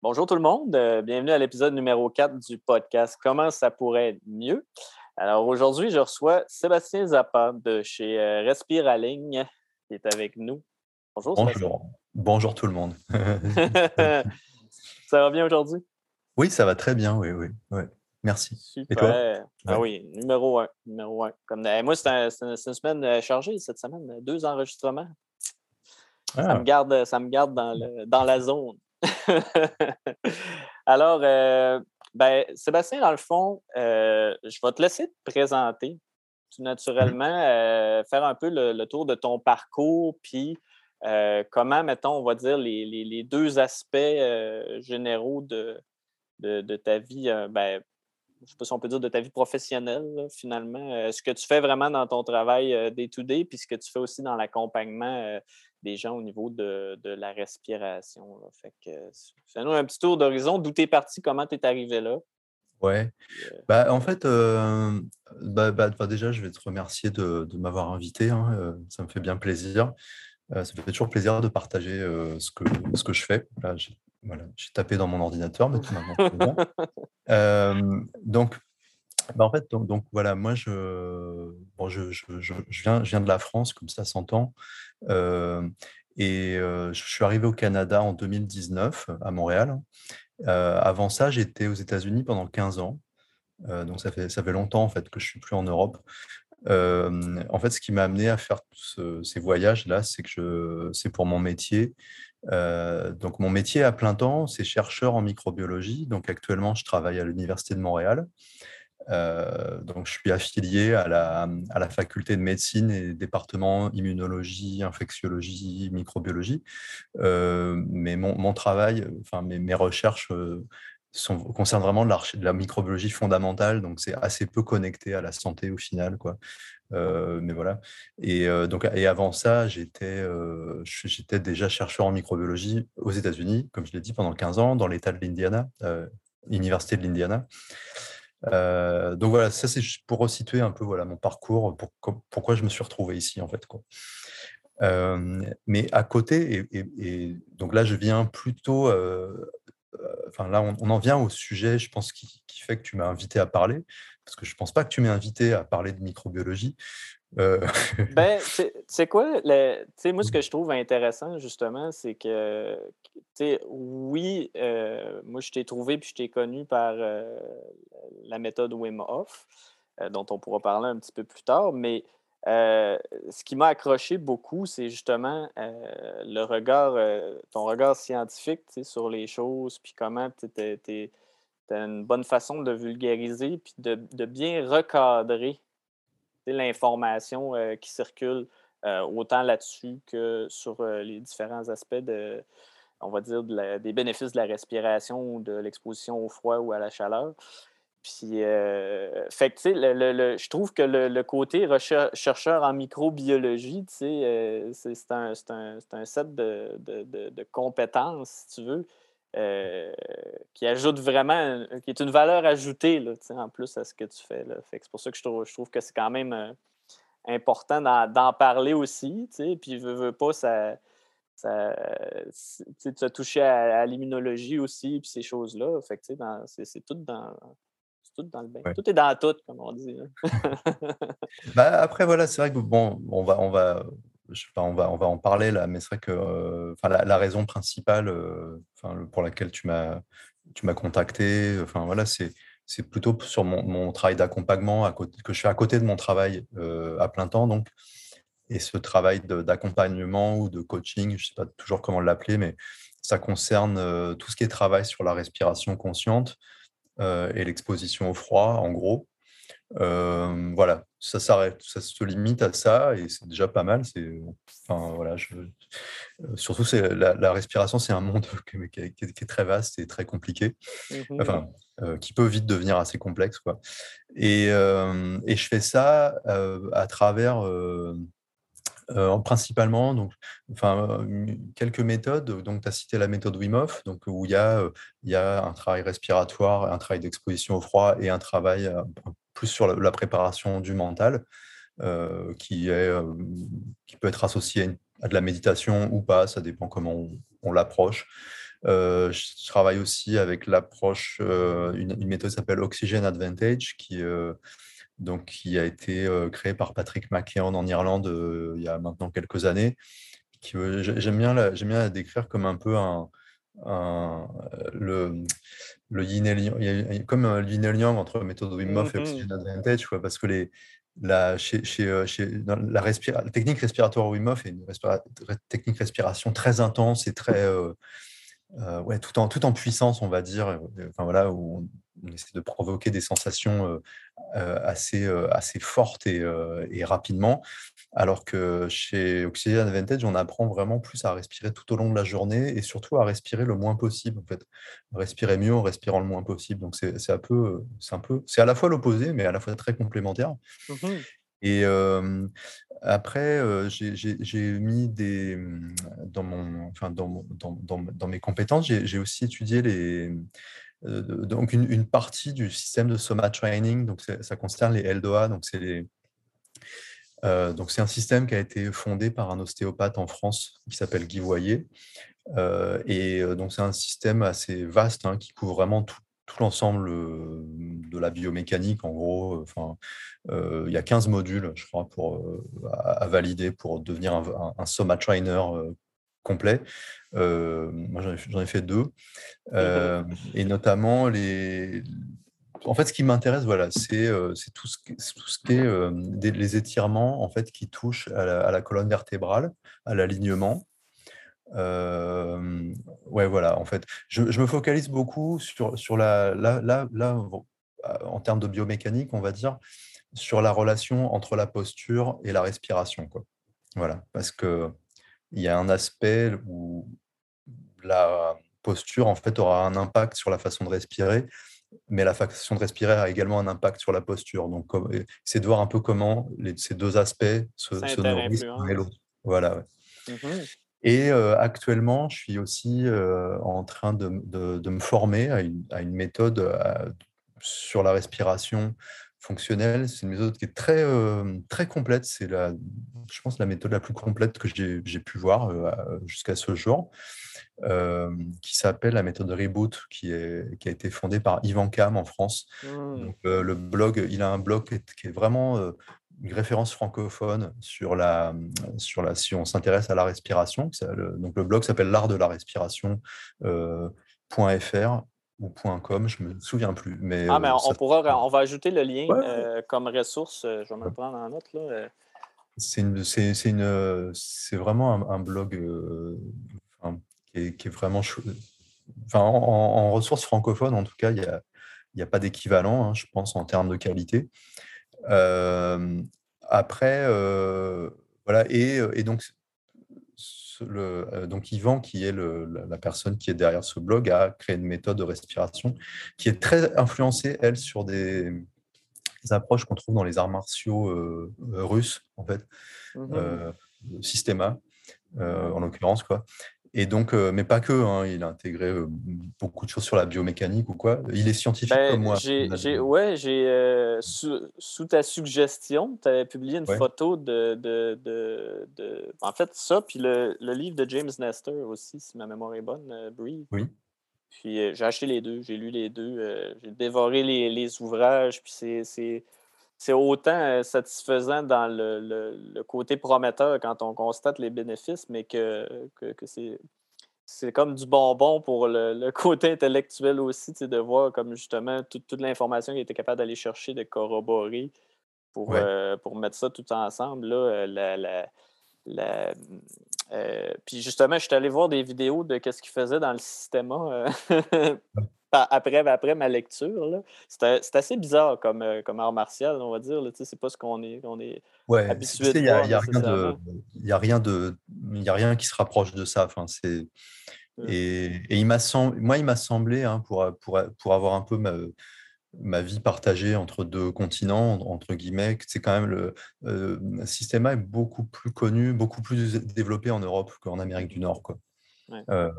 Bonjour tout le monde, euh, bienvenue à l'épisode numéro 4 du podcast Comment ça pourrait être mieux. Alors aujourd'hui, je reçois Sébastien Zappa de chez euh, Respiraling qui est avec nous. Bonjour. Bonjour. Bonjour tout le monde. ça va bien aujourd'hui? Oui, ça va très bien, oui, oui. Merci. Super. Et toi? Ah oui, numéro un. Numéro un. Comme, eh, moi, c'est une semaine euh, chargée cette semaine. Deux enregistrements. Ça, me ah. garde, ça me garde dans, le, dans la zone. Alors, euh, ben, Sébastien, dans le fond, euh, je vais te laisser te présenter tout naturellement, euh, faire un peu le, tour de ton parcours, puis comment, mettons, on va dire les, deux aspects généraux de, de, ta vie, ben, je ne sais pas si on peut dire de ta vie professionnelle, finalement. ce que tu fais vraiment dans ton travail day-to-day, puis ce que tu fais aussi dans l'accompagnement des gens au niveau de, la respiration. Fait que fais-nous un petit tour d'horizon, d'où tu es parti, comment tu es arrivé là. Ouais. Euh bah, en fait, euh, bah, bah, bah, déjà, je vais te remercier de, m'avoir invité. Hein, euh, ça me fait bien plaisir. ça me fait toujours plaisir de partager ce, que, ce que je fais. Là, j'ai voilà, tapé dans mon ordinateur, mais tout maintenant, donc, bah, en fait, donc, voilà, moi, je, viens, de la France, comme ça s'entend. Euh, et euh, je suis arrivé au Canada en 2019, à Montréal. Euh, avant ça, j'étais aux États-Unis pendant 15 ans. donc ça fait, longtemps en fait que je suis plus en Europe. en fait, ce qui m'a amené à faire ces voyages-là, c'est que c'est pour mon métier. donc, mon métier à plein temps, c'est chercheur en microbiologie. Donc, actuellement, je travaille à l'Université de Montréal. Euh, donc, je suis affilié à la, faculté de médecine et département immunologie, infectiologie, microbiologie. Euh, mais mon, travail, enfin mes, recherches euh, concernent vraiment de la, microbiologie fondamentale, donc c'est assez peu connecté à la santé au final, quoi. mais voilà. Et donc, et avant ça, j'étais déjà chercheur en microbiologie aux États-Unis, comme je l'ai dit, pendant 15 ans, dans l'État de l'Indiana, l'université de l'Indiana. Euh, donc voilà, ça c'est pour resituer un peu voilà, mon parcours, pour, pourquoi je me suis retrouvé ici en fait. Euh, mais à côté, et, donc là je viens plutôt, euh, enfin là on, en vient au sujet, je pense, qui, qui fait que tu m'as invité à parler, parce que je ne pense pas que tu m'aies invité à parler de microbiologie. Euh... ben, c'est quoi? Le, moi, ce que je trouve intéressant, justement, c'est que, oui, euh, moi, je t'ai trouvé puis je t'ai connu par euh, la méthode Wim Hof, euh, dont on pourra parler un petit peu plus tard, mais ce qui m'a accroché beaucoup, c'est justement le regard, ton regard scientifique sur les choses, puis comment tu as une bonne façon de vulgariser, puis de, de bien recadrer l'information euh, qui circule euh, autant là-dessus que sur euh, les différents aspects de, on va dire, des bénéfices de la respiration ou de l'exposition au froid ou à la chaleur. Puis, fait que, le, je trouve que le, côté chercheur en microbiologie, c'est un, un, un, set de, de, de, compétences, si tu veux, qui ajoute vraiment, qui est une valeur ajoutée là, en plus à ce que tu fais. Là. Fait c'est pour ça que je trouve, je trouve que c'est quand même important d'en parler aussi. Puis, veux, veux pas, ça, ça, tu as touché à, l'immunologie aussi, puis ces choses-là. Fait c'est tout dans. Tout dans le bain. Tout est dans tout, comme on dit. bah, après, voilà, c'est vrai que bon, on va, on va on, va, on va en parler là, mais c'est vrai que euh, la, raison principale euh, pour laquelle tu m'as contacté, enfin, voilà, c'est plutôt sur mon, travail d'accompagnement que je fais à côté de mon travail euh, à plein temps. Donc, et ce travail d'accompagnement ou de coaching, je ne sais pas toujours comment l'appeler, mais ça concerne tout ce qui est travail sur la respiration consciente et l'exposition au froid, en gros. Euh, voilà, ça s'arrête, ça se limite à ça et c'est déjà pas mal. C'est, enfin voilà, je, euh, surtout c'est la, respiration, c'est un monde qui, est très vaste et très compliqué, mmh enfin euh, qui peut vite devenir assez complexe quoi. Et, et je fais ça à travers principalement, donc, enfin, quelques méthodes. Donc, tu as cité la méthode Wim Hof, donc, où il y, a, il y a un travail respiratoire, un travail d'exposition au froid et un travail plus sur la, préparation du mental, euh, qui, est, euh, qui peut être associé à, de la méditation ou pas, ça dépend comment on, l'approche. je travaille aussi avec l'approche, une, méthode s'appelle Oxygen Advantage, qui, donc, qui a été créée par Patrick McKeown en Irlande il y a maintenant quelques années. J'aime bien, bien la décrire comme un peu un, le, le yin et yang, il y a comme un yin et yang entre méthode Wim Hof et mmh Oxygen Advantage, quoi, parce que les, la, chez, chez, chez la, technique respiratoire Wim Hof est une technique respiration très intense et très euh, ouais, tout, en, tout en puissance, on va dire. Euh, enfin, voilà, où on, essaie de provoquer des sensations euh, assez, assez fortes et, et, rapidement. Alors que chez Oxygen Advantage, on apprend vraiment plus à respirer tout au long de la journée et surtout à respirer le moins possible. En fait. Respirer mieux en respirant le moins possible. Donc, c'est un peu, c'est un peu, c'est à la fois l'opposé, mais à la fois très complémentaire. Mmh et après, j'ai mis des, mmh, dans, mon, enfin, dans, dans, dans, mes compétences, j'ai aussi étudié les, donc une, une, partie du système de Soma Training. Donc ça concerne les LDOA. Donc c'est donc c'est un système qui a été fondé par un ostéopathe en France qui s'appelle Guy Voyer. et donc c'est un système assez vaste hein, qui couvre vraiment tout, tout l'ensemble de la biomécanique, en gros, enfin, il y a 15 modules, je crois, pour, à, valider pour devenir un, un, Soma Trainer complet. moi, j'en ai, fait deux. et notamment, les, en fait, ce qui m'intéresse, voilà, c'est tout, ce, tout ce qui est les étirements en fait, qui touchent à la colonne vertébrale, à l'alignement. Euh, ouais, voilà, en fait, je, me focalise beaucoup sur, sur la, là, en termes de biomécanique, on va dire, sur la relation entre la posture et la respiration. Quoi. Voilà, parce que il y a un aspect où la posture, en fait, aura un impact sur la façon de respirer, mais la façon de respirer a également un impact sur la posture. Donc, c'est de voir un peu comment les, ces deux aspects se, se nourrissent l'un et l'autre. Voilà. Ouais. Mmh et actuellement, je suis aussi en train de, me former à une, méthode sur la respiration fonctionnelle. C'est une méthode qui est très, très complète. C'est, la, je pense, la méthode la plus complète que j'ai, pu voir jusqu'à ce jour, qui s'appelle la méthode Reboot, qui, est, qui a été fondée par Ivan Kam en France. Mmh. le blog, il a un blog qui est vraiment une référence francophone sur la, sur la si on s'intéresse à la respiration. donc le blog s'appelle l'art de la respiration.fr euh, ou .com, je me souviens plus. Mais, ah, mais euh, on, pourra, on va ajouter le lien euh, comme ressource. Je vais me le prendre en note. Là. C'est, une, c'est, c'est, une, c'est vraiment un, blog qui, est, qui, est, vraiment Enfin, en, en, ressources francophones, en tout cas, il n'y a, y a pas d'équivalent, hein, je pense, en termes de qualité après, voilà, et, donc, le, donc Yvan, qui est la, personne qui est derrière ce blog, a créé une méthode de respiration qui est très influencée, elle, sur des, approches qu'on trouve dans les arts martiaux russes, en fait, mmh Systema, en l'occurrence, quoi. Et donc, euh, mais pas que, hein, il a intégré euh, beaucoup de choses sur la biomécanique ou quoi. Il est scientifique ben, comme moi. J'ai, ouais, j'ai, euh, sous, ta suggestion, tu avais publié une photo de, de, de, En fait, ça, puis le, le, livre de James Nestor aussi, si ma mémoire est bonne, Breathe. Oui. Puis j'ai acheté les deux, j'ai lu les deux, j'ai dévoré les, les ouvrages, puis c'est c'est autant euh, satisfaisant dans le, côté prometteur quand on constate les bénéfices, mais que, que, c'est. C'est comme du bonbon pour le, côté intellectuel aussi, de voir comme justement toute, l'information qu'il était capable d'aller chercher, de corroborer pour, euh, pour mettre ça tout ensemble. Là, euh, la, puis justement, je suis allé voir des vidéos de ce qu'il faisait dans le système après, après ma lecture. C'est assez bizarre comme, euh, comme art martial, on va dire. C'est pas ce qu'on est, on est ouais, habitué Il n'y a, y a, rien de, y a, rien de, y a rien qui se rapproche de ça. Enfin, c'est... Et, et, il m'a moi, il m'a semblé, hein, pour, pour, pour, avoir un peu ma, ma, vie partagée entre deux continents, entre guillemets, c'est quand même le euh, Systema est beaucoup plus connu, beaucoup plus développé en Europe qu'en Amérique du Nord. Quoi. ouais. Euh,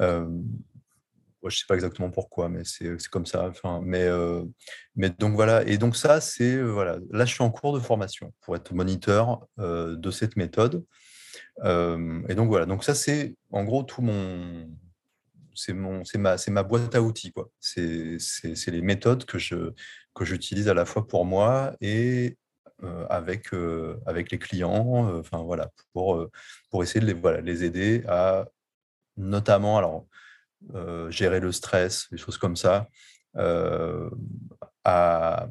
euh je ne sais pas exactement pourquoi, mais c'est comme ça. Enfin, mais, euh, mais donc voilà. Et donc ça, c'est euh, voilà. Là, je suis en cours de formation pour être moniteur euh, de cette méthode. et donc voilà, donc ça c'est en gros tout mon, c'est mon, c'est ma, c'est ma boîte à outils quoi. C'est, les méthodes que je que j'utilise à la fois pour moi et avec avec les clients, enfin voilà, pour pour essayer de les voilà les aider à notamment alors gérer le stress, des choses comme ça, à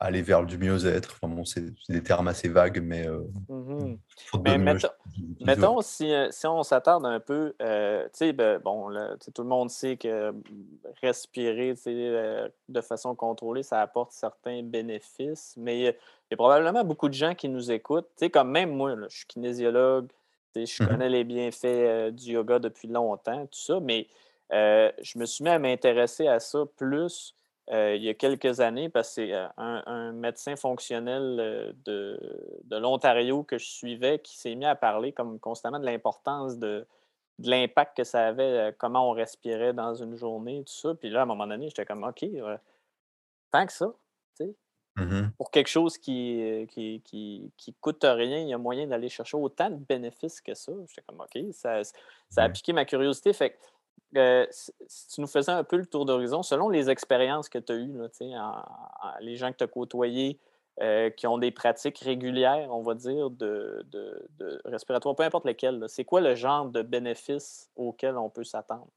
aller vers du mieux-être. Enfin, bon, c'est des termes assez vagues, mais. Euh, mmh mettons, si, euh, si, on s'attarde un peu, euh, tu sais, ben, bon, tout le monde sait que respirer de façon contrôlée, ça apporte certains bénéfices, mais il y a probablement beaucoup de gens qui nous écoutent. Tu sais, comme même moi, je suis kinésiologue, je mmh connais les bienfaits du yoga depuis longtemps, tout ça, mais je me suis mis à m'intéresser à ça plus euh, il y a quelques années, parce que c'est euh, un, médecin fonctionnel euh, de, l'Ontario que je suivais qui s'est mis à parler comme constamment de l'importance de, l'impact que ça avait, comment on respirait dans une journée, tout ça. Puis là, à un moment donné, j'étais comme, OK, tant que ça, tu sais. Mmh pour quelque chose qui, qui, qui, coûte rien, il y a moyen d'aller chercher autant de bénéfices que ça. J'étais comme, OK, ça, ça a piqué ma curiosité. Fait euh, si tu nous faisais un peu le tour d'horizon, selon les expériences que tu as eues, les gens que tu as côtoyés, euh, qui ont des pratiques régulières, on va dire, de, de, respiratoire, peu importe lesquelles, c'est quoi le genre de bénéfices auxquels on peut s'attendre?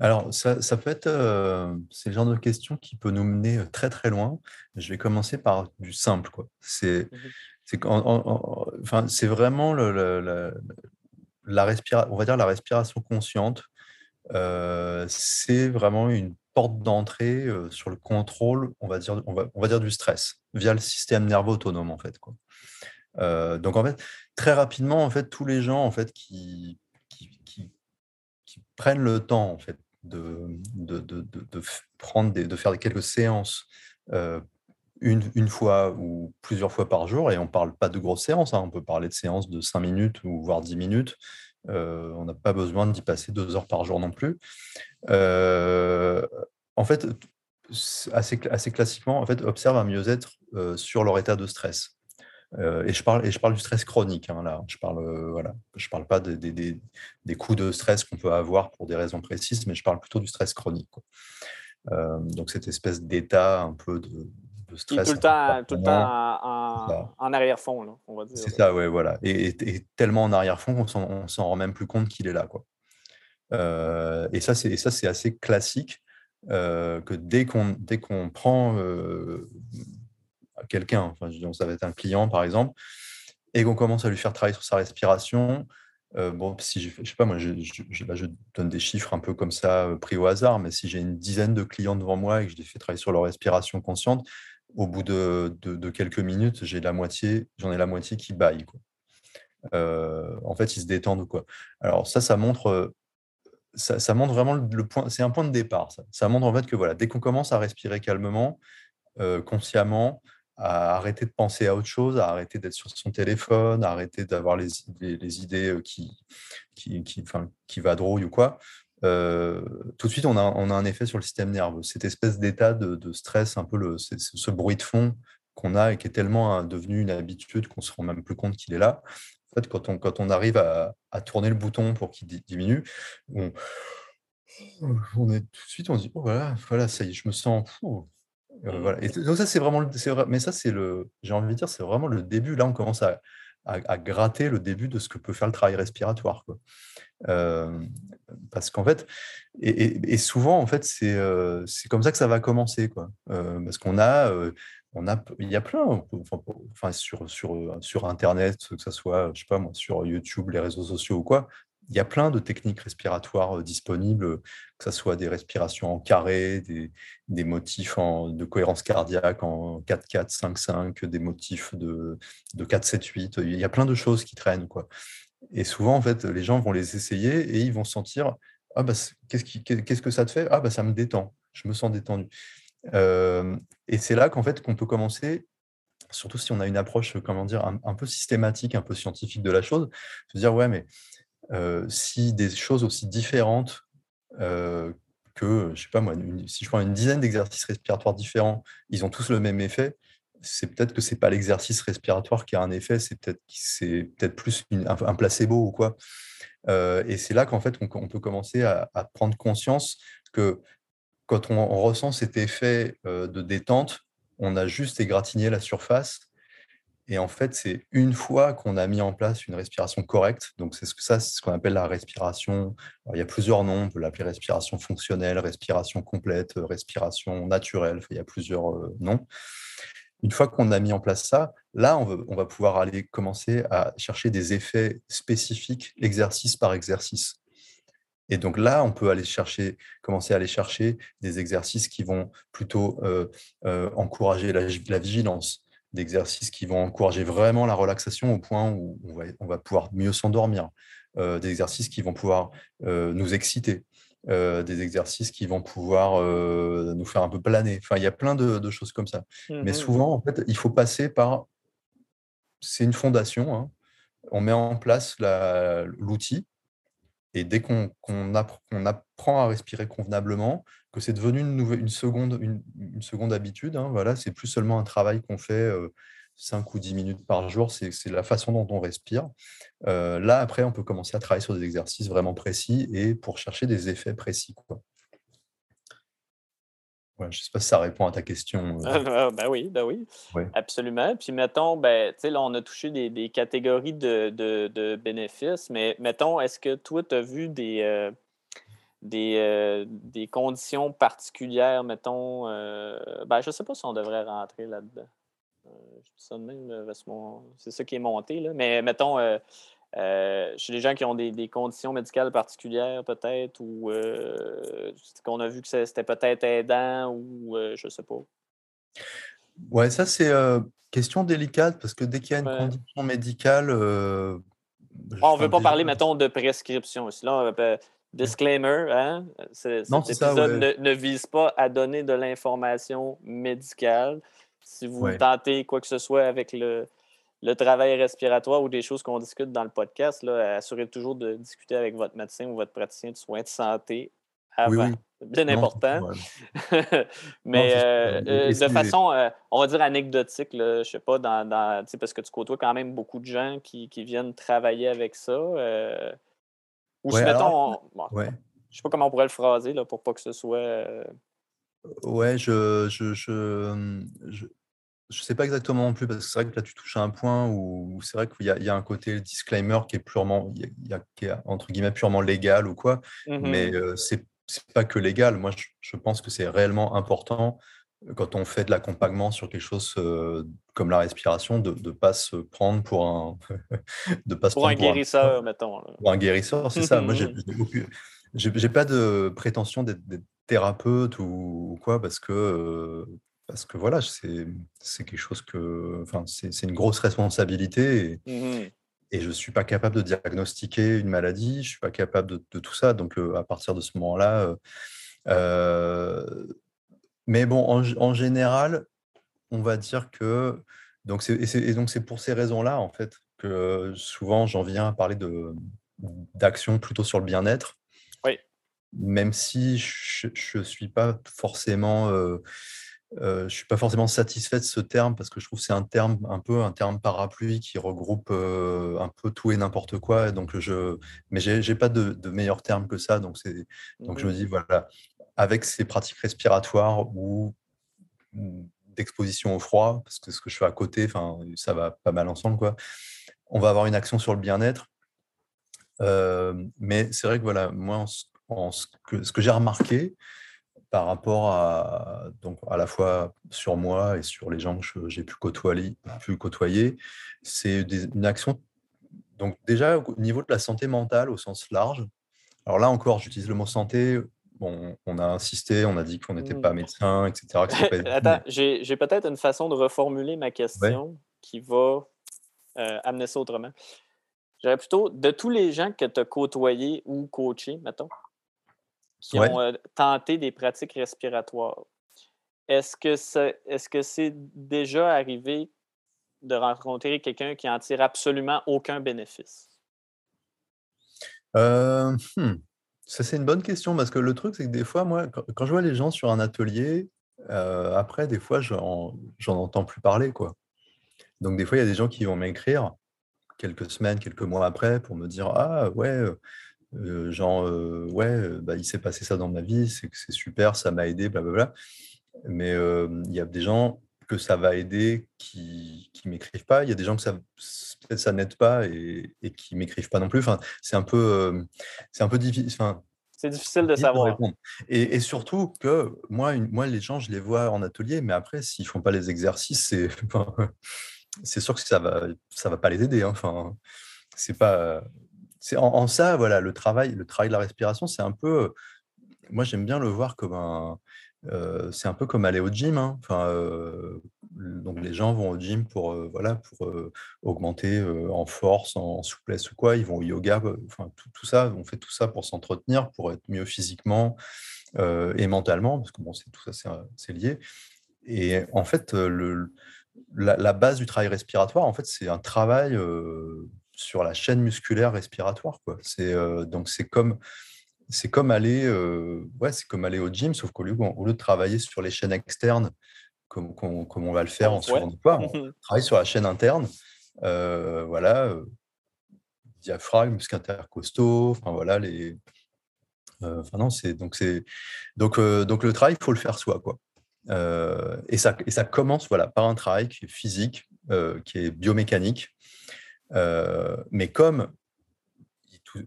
Alors, ça, peut être, euh, c'est le genre de question qui peut nous mener très très loin. Je vais commencer par du simple, quoi. C'est, mmh enfin, c'est vraiment le, la on va dire la respiration consciente euh, c'est vraiment une porte d'entrée euh, sur le contrôle, on va, dire, on, va, on va dire du stress, via le système nerveux autonome, en fait. Quoi. Euh, donc, en fait, très rapidement, en fait, tous les gens en fait, qui, qui, qui, prennent le temps en fait, de, de, de, de prendre des, de faire quelques séances une, une, fois ou plusieurs fois par jour, et on ne parle pas de grosses séances, hein, on peut parler de séances de 5 minutes ou voire 10 minutes, euh, on n'a pas besoin d'y passer deux heures par jour non plus. Euh, en fait, assez, assez, classiquement, en fait, observe un mieux-être euh, sur leur état de stress. et, je parle, et je parle du stress chronique. Hein, là. Je parle, voilà. parle pas des, des, des coups de stress qu'on peut avoir pour des raisons précises, mais je parle plutôt du stress chronique. donc cette espèce d'état un peu de, tout le temps, tout le temps en, arrière-fond, on va dire. C'est ça, ouais, voilà. Et, tellement en arrière-fond qu'on ne s'en rend même plus compte qu'il est là. Quoi. Euh, et ça, c'est assez classique euh, que dès qu'on qu'on prend euh, quelqu'un, enfin, ça va être un client par exemple, et qu'on commence à lui faire travailler sur sa respiration, bon, si je, je sais pas, moi, je, là, je donne des chiffres un peu comme ça, pris au hasard, mais si j'ai une dizaine de clients devant moi et que je les fais travailler sur leur respiration consciente, au bout de, quelques minutes, j'ai la moitié, j'en ai la moitié qui baille. Euh, en fait, ils se détendent. Quoi. Alors ça, ça montre, ça, montre vraiment le point. C'est un point de départ. Ça. montre en fait que voilà, dès qu'on commence à respirer calmement, euh, consciemment, à arrêter de penser à autre chose, à arrêter d'être sur son téléphone, à arrêter d'avoir les, les, idées euh, qui, qui, qui, qui vadrouillent ou quoi, euh, tout de suite, on a, un effet sur le système nerveux. Cette espèce d'état de, stress, un peu ce bruit de fond qu'on a et qui est tellement hein, devenu une habitude qu'on se rend même plus compte qu'il est là. En fait, quand on, arrive à, tourner le bouton pour qu'il diminue, on, est tout de suite, on dit, oh, voilà, voilà, ça y est, je me sens fou. Euh, donc ça, c'est vraiment, vrai, mais ça, c'est le, j'ai envie de dire, c'est vraiment le début. Là, on commence à, à, gratter le début de ce que peut faire le travail respiratoire. Euh, parce qu'en fait, et, souvent, en fait, c'est c'est comme ça que ça va commencer. Quoi. Euh, parce qu'on a, on a, il y a plein, enfin, sur, sur, Internet, que ce soit, je sur YouTube, les réseaux sociaux ou quoi, il y a plein de techniques respiratoires disponibles, que ce soit des respirations en carré, des, des motifs de cohérence cardiaque en 4-4, 5-5, des motifs de, de 4-7-8. Il y a plein de choses qui traînent. Quoi. Et souvent, en fait, les gens vont les essayer et ils vont sentir Ah, bah, qu'est-ce, qui, que ça te fait? Ah, bah, ça me détend. Je me sens détendu. et c'est là qu'en fait, qu'on peut commencer surtout si on a une approche, comment dire, un, un, peu systématique, un peu scientifique de la chose, se dire, ouais, mais si des choses aussi différentes que, je sais pas moi, si je prends une dizaine d'exercices respiratoires différents, ils ont tous le même effet, c'est peut-être que c'est pas l'exercice respiratoire qui a un effet, c'est peut-être peut-être plus un, placebo ou quoi. Euh, et c'est là qu'en fait on, peut commencer à, prendre conscience que quand on, ressent cet effet euh, de détente, on a juste égratigné la surface. Et en fait, c'est une fois qu'on a mis en place une respiration correcte, donc c'est ce que ça, c'est ce qu'on appelle la respiration. il y a plusieurs noms, on peut l'appeler respiration fonctionnelle, respiration complète, respiration naturelle. il y a plusieurs euh, noms. Une fois qu'on a mis en place ça, là, on, va pouvoir aller commencer à chercher des effets spécifiques, exercice par exercice. Et donc là, on peut aller chercher, commencer à aller chercher des exercices qui vont plutôt euh, euh, encourager la, vigilance, des exercices qui vont encourager vraiment la relaxation au point où on va, pouvoir mieux s'endormir, euh, des exercices qui vont pouvoir nous exciter, euh, des exercices qui vont pouvoir euh, nous faire un peu planer. Enfin, il y a plein de, choses comme ça. Mais mmh souvent, en fait, il faut passer par. C'est une fondation. Hein. On met en place l'outil. Et dès qu'on apprend, à respirer convenablement, que c'est devenu une, nouvelle, une, seconde, une, seconde habitude, hein, voilà, c'est plus seulement un travail qu'on fait euh, 5 ou 10 minutes par jour, c'est la façon dont on respire. Euh, là, après, on peut commencer à travailler sur des exercices vraiment précis et pour chercher des effets précis. Quoi. je ne sais pas si ça répond à ta question. Euh. ben oui, ben oui. Absolument. Puis mettons, ben, là, on a touché des, catégories de, bénéfices, mais mettons, est-ce que toi, tu as vu des, euh, des, des, conditions particulières, mettons, ben, je ne sais pas si on devrait rentrer là-dedans. Euh, c'est ça qui est monté. Là. Mais mettons, euh, euh, chez les gens qui ont des, conditions médicales particulières, peut-être, ou qu'on a vu que c'était peut-être aidant, ou je ne sais pas. Ouais, ça, c'est question délicate parce que dès qu'il y a une condition médicale. on ne veut pas parler, mettons, de prescription aussi. Là, disclaimer, hein? cet épisode ne, vise pas à donner de l'information médicale. Si vous tentez quoi que ce soit avec le, travail respiratoire ou des choses qu'on discute dans le podcast, là, assurez toujours de discuter avec votre médecin ou votre praticien de soins de santé avant. Bien important. Mais euh, euh, de façon, euh, on va dire anecdotique, là, je sais pas, dans, dans parce que tu côtoies quand même beaucoup de gens qui, viennent travailler avec ça. Ou si, mettons, je sais pas comment on pourrait le phraser là, pour pas que ce soit. Ouais, je, je, je, je ne sais pas exactement non plus, parce que c'est vrai que là, tu touches à un point où, c'est vrai qu'il y, a un côté disclaimer qui est purement, il y a, qui est, entre guillemets, purement légal ou quoi, mmh mais ce c'est pas que légal. Moi, je, pense que c'est réellement important quand on fait de l'accompagnement sur quelque chose comme la respiration, de ne pas se prendre pour un. de pas pour un guérisseur, mettons. Pour un guérisseur, c'est ça. Moi, j'ai pas de prétention d'être thérapeute ou, quoi, parce que parce que voilà, c'est quelque chose que, enfin, c'est une grosse responsabilité et, mmh et je ne suis pas capable de diagnostiquer une maladie, je ne suis pas capable de, tout ça. Donc, à partir de ce moment-là, mais bon, en, général, on va dire que, donc et, donc c'est pour ces raisons-là, en fait, que souvent j'en viens à parler d'action plutôt sur le bien-être. Oui. Même si je ne suis pas forcément je ne suis pas forcément satisfait de ce terme parce que je trouve que c'est un terme un peu un terme parapluie qui regroupe un peu tout et n'importe quoi. donc je, mais j'ai n'ai pas de, meilleur terme que ça. Donc, donc je me mmh dis, voilà, avec ces pratiques respiratoires ou, d'exposition au froid, parce que ce que je fais à côté, ça va pas mal ensemble, quoi. on va avoir une action sur le bien-être. mais c'est vrai que voilà, moi, ce que, ce que j'ai remarqué, par rapport à, donc, à la fois sur moi et sur les gens que j'ai pu côtoyer, pu côtoyer c'est une action. Donc, déjà, au niveau de la santé mentale au sens large, alors là encore, j'utilise le mot santé. Bon, on a insisté, on a dit qu'on n'était pas mmh. médecin, etc. Attends, j'ai peut-être une façon de reformuler ma question qui va euh, amener ça autrement. J'aurais plutôt, de tous les gens que tu as côtoyés ou coachés, mettons, qui ont euh, tenté des pratiques respiratoires. Est-ce que c'est est -ce déjà arrivé de rencontrer quelqu'un qui en tire absolument aucun bénéfice? Euh, hmm, c'est une bonne question parce que le truc, c'est que des fois, moi, quand, je vois les gens sur un atelier, après, des fois, j'en entends plus parler, quoi. Donc, des fois, il y a des gens qui vont m'écrire quelques semaines, quelques mois après pour me dire Ah, ouais, genre, ouais, bah, il s'est passé ça dans ma vie, c'est c'est super, ça m'a aidé, blablabla. Mais il y a des gens que ça va aider qui ne m'écrivent pas. Il y a des gens que ça peut-être ça n'aide pas et, et qui m'écrivent pas non plus. Enfin, c'est un peu, c'est un peu difficile. Enfin, c'est difficile de savoir. et, et, surtout que moi, moi, les gens, je les vois en atelier, mais après, s'ils font pas les exercices, c'est c'est sûr que ça va ça va pas les aider. Hein. Enfin, c'est pas c'est en, ça voilà le travail le travail de la respiration, c'est un peu moi j'aime bien le voir comme un c'est un peu comme aller au gym. Hein. Enfin, donc les gens vont au gym pour voilà pour augmenter en force, en, souplesse ou quoi. Ils vont au yoga. Enfin tout, tout ça, on fait tout ça pour s'entretenir, pour être mieux physiquement et mentalement, parce que bon, tout ça, c'est lié. Et en fait, la, base du travail respiratoire, en fait, c'est un travail sur la chaîne musculaire respiratoire. Donc, c'est comme, c'est comme, aller, ouais, c'est comme aller au gym, sauf qu'au lieu, au lieu de travailler sur les chaînes externes, comme, comme, on va le faire en surpoids, on travaille sur la chaîne interne. voilà, diaphragme, muscles intercostaux, enfin voilà, les. Enfin non, c'est donc c'est donc donc le travail, il faut le faire soi, quoi. Euh, et, ça, et ça commence voilà, par un travail qui est physique, euh, qui est biomécanique. Euh, mais comme tout,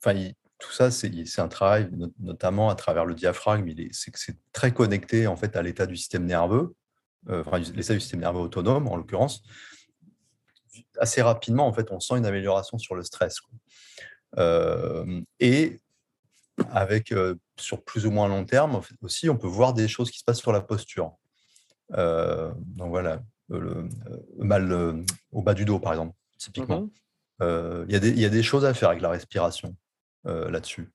tout ça, c'est un travail notamment à travers le diaphragme, c'est très connecté en fait à l'état du système nerveux, enfin, l'état du système nerveux autonome en l'occurrence. Assez rapidement, en fait, on sent une amélioration sur le stress. et avec sur plus ou moins long terme aussi, on peut voir des choses qui se passent sur la posture. Euh, donc voilà, le, mal au bas du dos, par exemple, typiquement. Mmh il y, y, a des choses à faire avec la respiration là-dessus.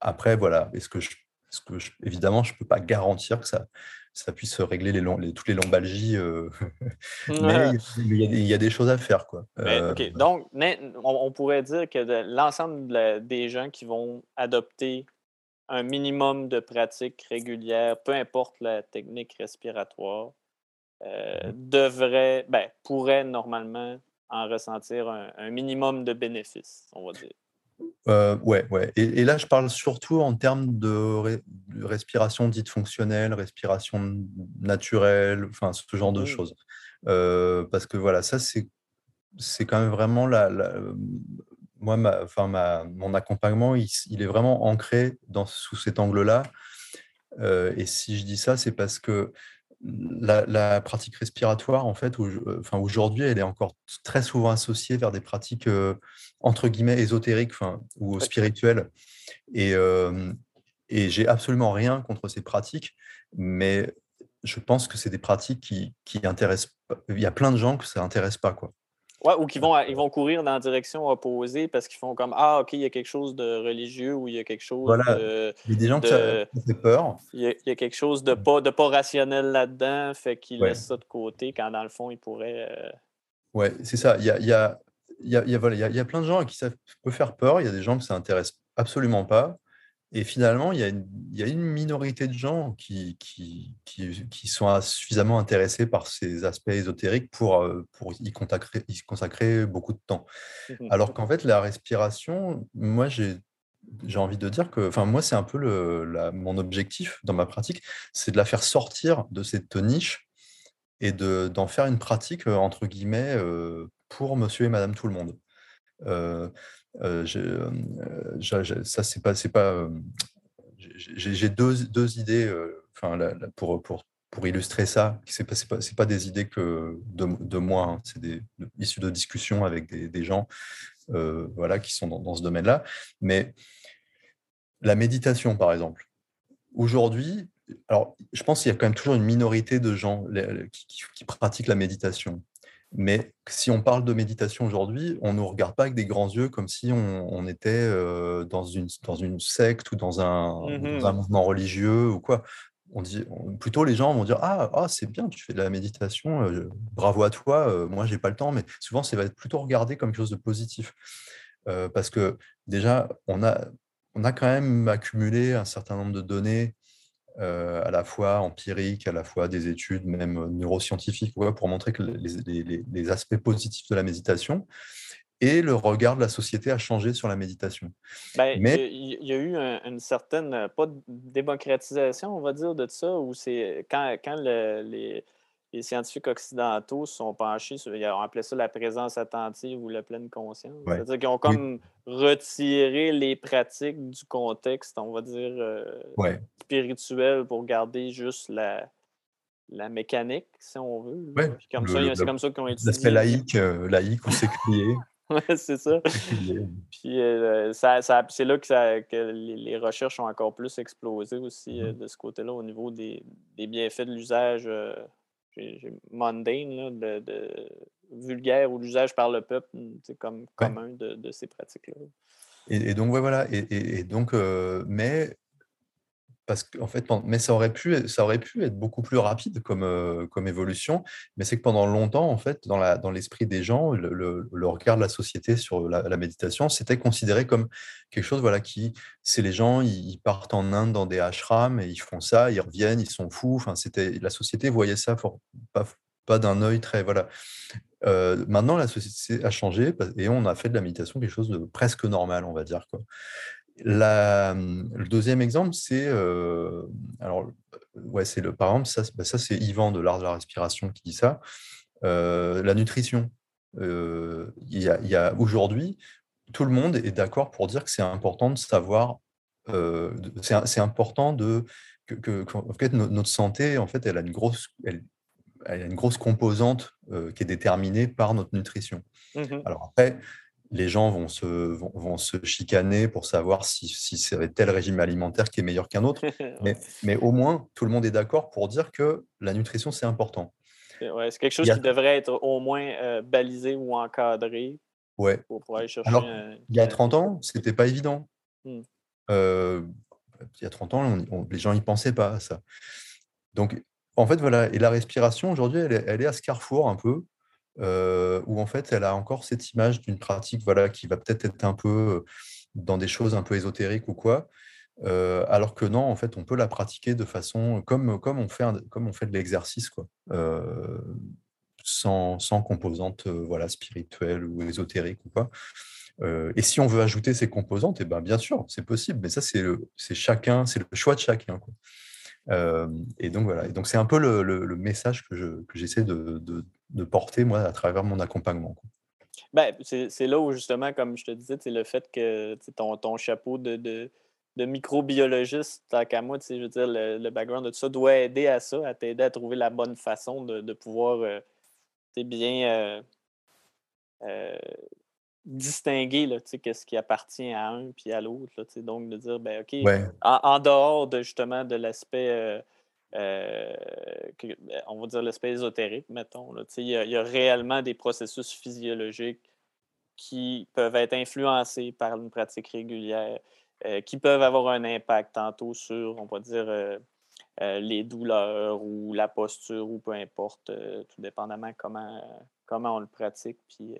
après, voilà, est-ce que, je, est que je, évidemment, je ne peux pas garantir que ça, ça puisse régler les, les toutes les lombalgies, mais il y, a des choses à faire. Quoi. Donc, on, pourrait dire que l'ensemble des gens qui vont adopter un minimum de pratique régulière, peu importe la technique respiratoire, euh, mmh. devrait, ben, pourrait normalement en ressentir un, minimum de bénéfices, on va dire. Euh, ouais, ouais. Et, là, je parle surtout en termes de, respiration dite fonctionnelle, respiration naturelle, enfin ce genre de mmh. choses. Euh, parce que voilà, ça c'est c'est quand même vraiment la, moi, ma, enfin, ma, mon accompagnement, il, est vraiment ancré dans, sous cet angle-là. Euh, et si je dis ça, c'est parce que la, pratique respiratoire, en fait, enfin, aujourd'hui, elle est encore très souvent associée vers des pratiques euh, entre guillemets ésotériques enfin, ou spirituelles. Et, euh, et j'ai absolument rien contre ces pratiques, mais je pense que c'est des pratiques qui, qui intéressent. Il y a plein de gens que ça intéresse pas, quoi. Ouais, ou qu'ils vont, ils vont courir dans la direction opposée parce qu'ils font comme Ah, OK, il y a quelque chose de religieux ou il y a quelque chose voilà. de. Il y a des gens qui ont peur. Il y, a, il y, a, quelque chose de pas, de pas rationnel là-dedans, fait qu'ils laissent ça de côté quand dans le fond, ils pourraient. Euh... Ouais, c'est ça. Il y a, il y, a, il y, a, voilà, il y, a, plein de gens qui ça peut faire peur. Il y a des gens que ça intéresse absolument pas. Et finalement, il y, a une, il y, a une, minorité de gens qui, qui, qui, qui, sont suffisamment intéressés par ces aspects ésotériques pour, euh, pour y, consacrer, y consacrer beaucoup de temps. Alors qu'en fait, la respiration, moi, j'ai j'ai envie de dire que, enfin, moi, c'est un peu le, la, mon objectif dans ma pratique, c'est de la faire sortir de cette niche et d'en faire une pratique, euh, entre guillemets, euh, pour monsieur et madame tout le monde. Euh, euh, euh, ça, c'est pas. pas j'ai deux, idées pour, illustrer ça. Ce n'est pas, pas, des idées que de, de moi, hein, c'est des issues de discussions avec des, gens qui sont dans, ce domaine-là. Mais la méditation, par exemple. Aujourd'hui, alors je pense qu'il y a quand même toujours une minorité de gens qui pratiquent la méditation. Mais si on parle de méditation aujourd'hui, on ne nous regarde pas avec des grands yeux comme si on, était euh, dans, une, dans une secte ou dans un, mmh un mouvement religieux ou quoi. On dit, plutôt les gens vont dire ah, ah c'est bien tu fais de la méditation euh, bravo à toi euh, moi j'ai pas le temps mais souvent ça va être plutôt regardé comme quelque chose de positif parce que déjà on a on a quand même accumulé un certain nombre de données à la fois empiriques, à la fois des études même neuroscientifiques, pour montrer que les, aspects positifs de la méditation et le regard de la société a changé sur la méditation. Ben, Mais il y, a eu une certaine, pas de démocratisation, on va dire, de ça, où c'est quand, quand les, les scientifiques occidentaux se sont penchés sur, ils ont appelé ça la présence attentive ou la pleine conscience. C'est-à-dire qu'ils ont comme retiré les pratiques du contexte, on va dire, euh, spirituel pour garder juste la, la mécanique, si on veut. c'est comme ça qu'ils ont étudié. L'aspect laïque, euh, laïque ou séculier. oui, c'est ça. Puis euh, ça, c'est là que, les, recherches ont encore plus explosé aussi mm-hmm. de ce côté-là au niveau des, des bienfaits de l'usage mundane, de, vulgaire ou l'usage par le peuple, c'est comme commun de, ces pratiques-là. Et, donc, voilà. Et, donc, euh, mais parce qu'en fait, mais ça aurait pu, ça aurait pu être beaucoup plus rapide comme, euh, comme évolution, mais c'est que pendant longtemps, en fait, dans, la, dans l'esprit des gens, le, regard de la société sur la, méditation, c'était considéré comme quelque chose, voilà, qui, c'est les gens, ils, partent en Inde dans des ashrams et ils font ça, ils reviennent, ils sont fous. Enfin, la société voyait ça pas, pas d'un œil très, voilà. Euh, maintenant, la société a changé et on a fait de la méditation quelque chose de presque normal, on va dire. Quoi. La, le deuxième exemple, c'est euh, alors ouais, c'est le par exemple ça, bah, ça c'est Yvan de l'art de la respiration qui dit ça. Euh, la nutrition. Euh, il y a, aujourd'hui, tout le monde est d'accord pour dire que c'est important de savoir. c'est important de que, en fait, notre santé, en fait, elle a une grosse, elle, a une grosse composante qui est déterminée par notre nutrition. Mmh alors après, les gens vont se, vont, se chicaner pour savoir si, si c'est tel régime alimentaire qui est meilleur qu'un autre. mais, mais, au moins, tout le monde est d'accord pour dire que la nutrition, c'est important. c'est quelque chose qui devrait être au moins euh, balisé ou encadré ouais. pour pouvoir chercher. Alors, il y a 30 ans, ce n'était pas évident. Hmm. Euh, il y a 30 ans, les gens n'y pensaient pas à ça. Donc, en fait, voilà. Et la respiration, aujourd'hui, elle, elle, est à ce carrefour un peu euh, où en fait elle a encore cette image d'une pratique voilà, qui va peut-être être un peu dans des choses un peu ésotériques ou quoi, euh, alors que non, en fait, on peut la pratiquer de façon comme, comme, on, fait comme on fait de l'exercice, quoi, euh, sans, sans, composante voilà, spirituelle ou ésotérique ou quoi. et si on veut ajouter ces composantes, et eh ben, bien sûr, c'est possible, mais ça, c'est chacun, c'est le choix de chacun. Et donc voilà, et donc c'est un peu le, le, message que j'essaie de, de, de porter, moi, à travers mon accompagnement. Ben, c'est là où, justement, comme je te disais, le fait que ton, ton chapeau de, de, de microbiologiste, tant qu'à moi, je veux dire, le, background de tout ça doit aider à ça, à t'aider à trouver la bonne façon de, de pouvoir euh, bien euh, euh, distinguer là, qu'est-ce qui appartient à un puis à l'autre. Donc, de dire, ben, OK, en, dehors de justement de l'aspect euh, ben, on va dire l'aspect ésotérique, mettons. Il y, a réellement des processus physiologiques qui peuvent être influencés par une pratique régulière, euh, qui peuvent avoir un impact tantôt sur, on va dire, euh, les douleurs ou la posture ou peu importe, tout dépendamment comment, comment on le pratique, puis mmh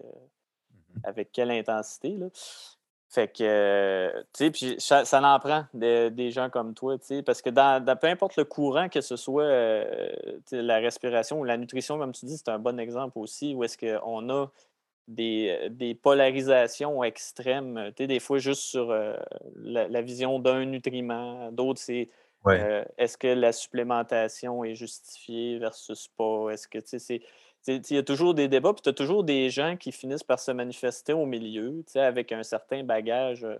avec quelle intensité. Là. Fait que, tu sais, puis ça, en prend des gens comme toi, tu sais, parce que dans, peu importe le courant, que ce soit euh, la respiration ou la nutrition, comme tu dis, c'est un bon exemple aussi, où est-ce qu'on a des, des, polarisations extrêmes, tu sais, des fois juste sur euh, la, vision d'un nutriment, d'autres c'est euh, est-ce que la supplémentation est justifiée versus pas, est-ce que, tu sais, c'est il y a toujours des débats, puis tu as toujours des gens qui finissent par se manifester au milieu, avec un certain bagage, euh,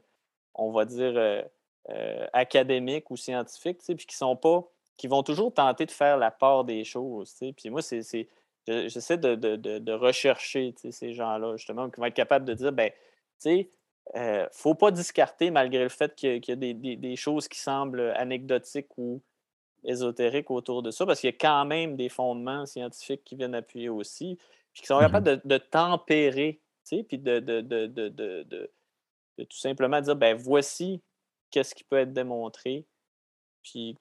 on va dire, euh, euh, académique ou scientifique, puis qui sont pas, qui vont toujours tenter de faire la part des choses. Puis moi, c'est, j'essaie de, de, rechercher ces gens-là, justement, qui vont être capables de dire, ben, tu sais, ne faut pas discarter malgré le fait qu'il y a, des, des, choses qui semblent anecdotiques ou ésotérique autour de ça, parce qu'il y a quand même des fondements scientifiques qui viennent appuyer aussi, puis qui sont mmh capables de, tempérer, tu sais, puis de, de, tout simplement dire, ben voici qu'est-ce qui peut être démontré, puis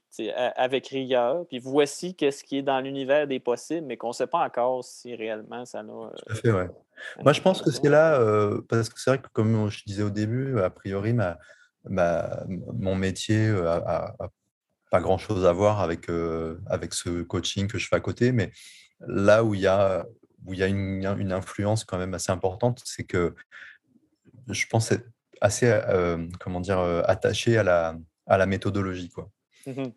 avec rigueur, puis voici qu'est-ce qui est dans l'univers des possibles, mais qu'on ne sait pas encore si réellement ça a... Tout à fait, ouais. Moi, je pense que c'est là, euh, parce que c'est vrai que comme je disais au début, a priori, ma, ma mon métier euh, a pas grand-chose à voir avec, avec ce coaching que je fais à côté, mais là où il y a, où il y a une, une influence quand même assez importante, c'est que je pense être assez comment dire, attaché à la, à la méthodologie. Quoi. Mmh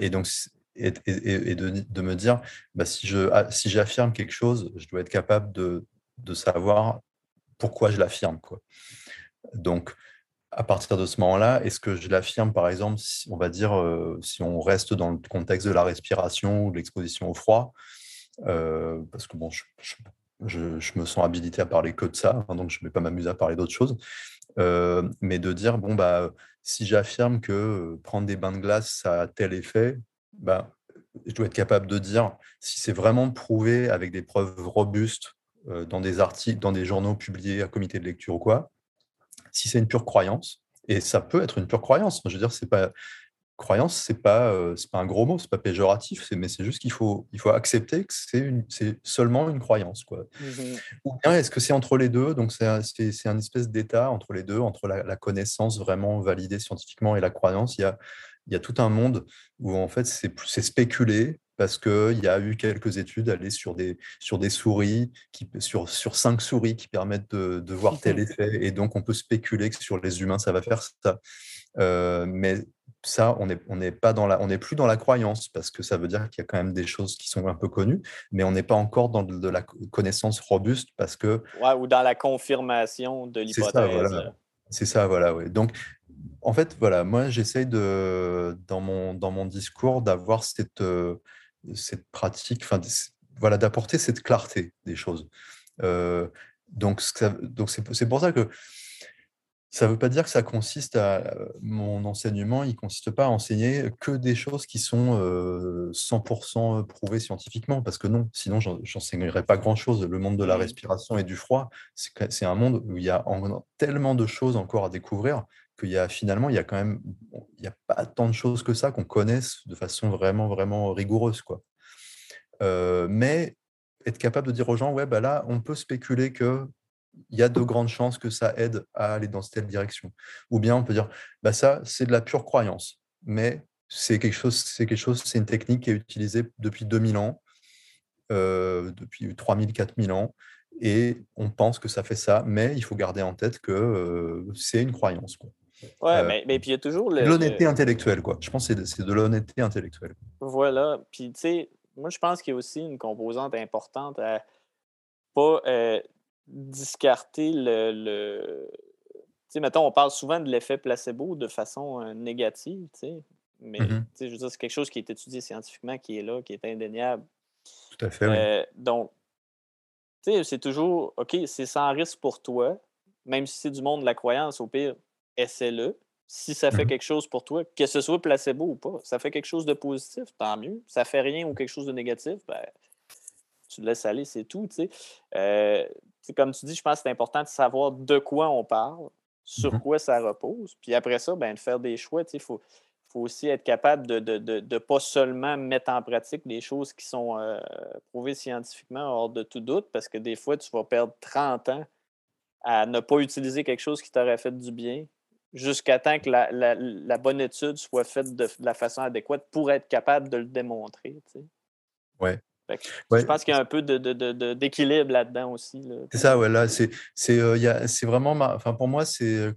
et donc, et, et, de, de, me dire, bah, si j'affirme si quelque chose, je dois être capable de, de savoir pourquoi je l'affirme. Quoi. Donc, à partir de ce moment-là, est-ce que je l'affirme, par exemple, si, on va dire, euh, si on reste dans le contexte de la respiration ou de l'exposition au froid, euh, parce que bon, je, me sens habilité à parler que de ça, hein, donc je ne vais pas m'amuser à parler d'autres choses, euh, mais de dire, bon, bah, si j'affirme que prendre des bains de glace, ça a tel effet, bah, je dois être capable de dire si c'est vraiment prouvé avec des preuves robustes dans des articles, dans des journaux publiés à comité de lecture ou quoi, si c'est une pure croyance, et ça peut être une pure croyance, je veux dire, c'est pas croyance, c'est pas c'est pas un gros mot, c'est pas péjoratif, mais c'est juste qu'il faut il faut accepter que c'est c'est seulement une croyance quoi. Mmh Ou bien est-ce que c'est entre les deux, donc c'est un, c'est un espèce d'état entre les deux, entre la, la, connaissance vraiment validée scientifiquement et la croyance, il y a il y a tout un monde où en fait c'est spéculé parce qu'il y a eu quelques études allées sur des, sur des souris, qui, sur, sur cinq souris qui permettent de, de voir tel effet, et donc on peut spéculer que sur les humains ça va faire ça. Euh, mais ça, on n'est on pas dans la, on plus dans la croyance parce que ça veut dire qu'il y a quand même des choses qui sont un peu connues, mais on n'est pas encore dans de, la connaissance robuste parce que. Ouais, ou dans la confirmation de l'hypothèse. C'est ça, voilà. Ouais. Donc, en fait, voilà, moi, j'essaye de, dans mon, dans mon discours, d'avoir cette, euh, cette pratique, enfin, voilà, d'apporter cette clarté des choses. Euh, donc, donc c'est pour ça que ça ne veut pas dire que ça consiste à mon enseignement, il ne consiste pas à enseigner que des choses qui sont 100% prouvées scientifiquement, parce que non, sinon j'enseignerais pas grand-chose. Le monde de la mmh. respiration et du froid, c'est un monde où il y a tellement de choses encore à découvrir qu'il y a finalement, il y a quand même, il n'y a pas tant de choses que ça qu'on connaisse de façon vraiment, vraiment rigoureuse. Quoi. mais être capable de dire aux gens, ouais, bah là, on peut spéculer que il y a de grandes chances que ça aide à aller dans telle direction. Ou bien on peut dire, bah ça, c'est de la pure croyance, mais c'est c'est quelque chose, c'est une technique qui est utilisée depuis 2000 ans, euh, depuis 3000, 4000 ans, et on pense que ça fait ça, mais il faut garder en tête que euh, c'est une croyance. Ouais, euh, mais, mais, puis il y a toujours l'honnêteté intellectuelle, quoi. Je pense que c'est de, de l'honnêteté intellectuelle. Voilà. Puis, tu sais, moi, je pense qu'il y a aussi une composante importante à pas discarter le. le... Tu sais, mettons, on parle souvent de l'effet placebo de façon euh, négative, tu sais. Mais, mmh tu sais, je veux dire, c'est quelque chose qui est étudié scientifiquement, qui est là, qui est indéniable. Tout à fait, oui. Euh, donc, tu sais, c'est toujours, OK, c'est sans risque pour toi, même si c'est du monde de la croyance, au pire, essaie-le. Si ça fait mmh quelque chose pour toi, que ce soit placebo ou pas, ça fait quelque chose de positif, tant mieux. Ça fait rien ou quelque chose de négatif, ben, tu le laisses aller, c'est tout. Tu sais. Euh, comme tu dis, je pense que c'est important de savoir de quoi on parle, sur mmh quoi ça repose. Puis après ça, ben, de faire des choix. Il faut, faut aussi être capable de ne de, de, pas seulement mettre en pratique des choses qui sont euh, prouvées scientifiquement hors de tout doute, parce que des fois, tu vas perdre 30 ans à ne pas utiliser quelque chose qui t'aurait fait du bien jusqu'à temps que la, la, la, bonne étude soit faite de, la façon adéquate pour être capable de le démontrer. Tu sais. Ouais. Je pense qu'il y a un peu d'équilibre de, de, là-dedans aussi. c'est ça, ouais, là, c'est euh, vraiment, enfin, pour moi, c'est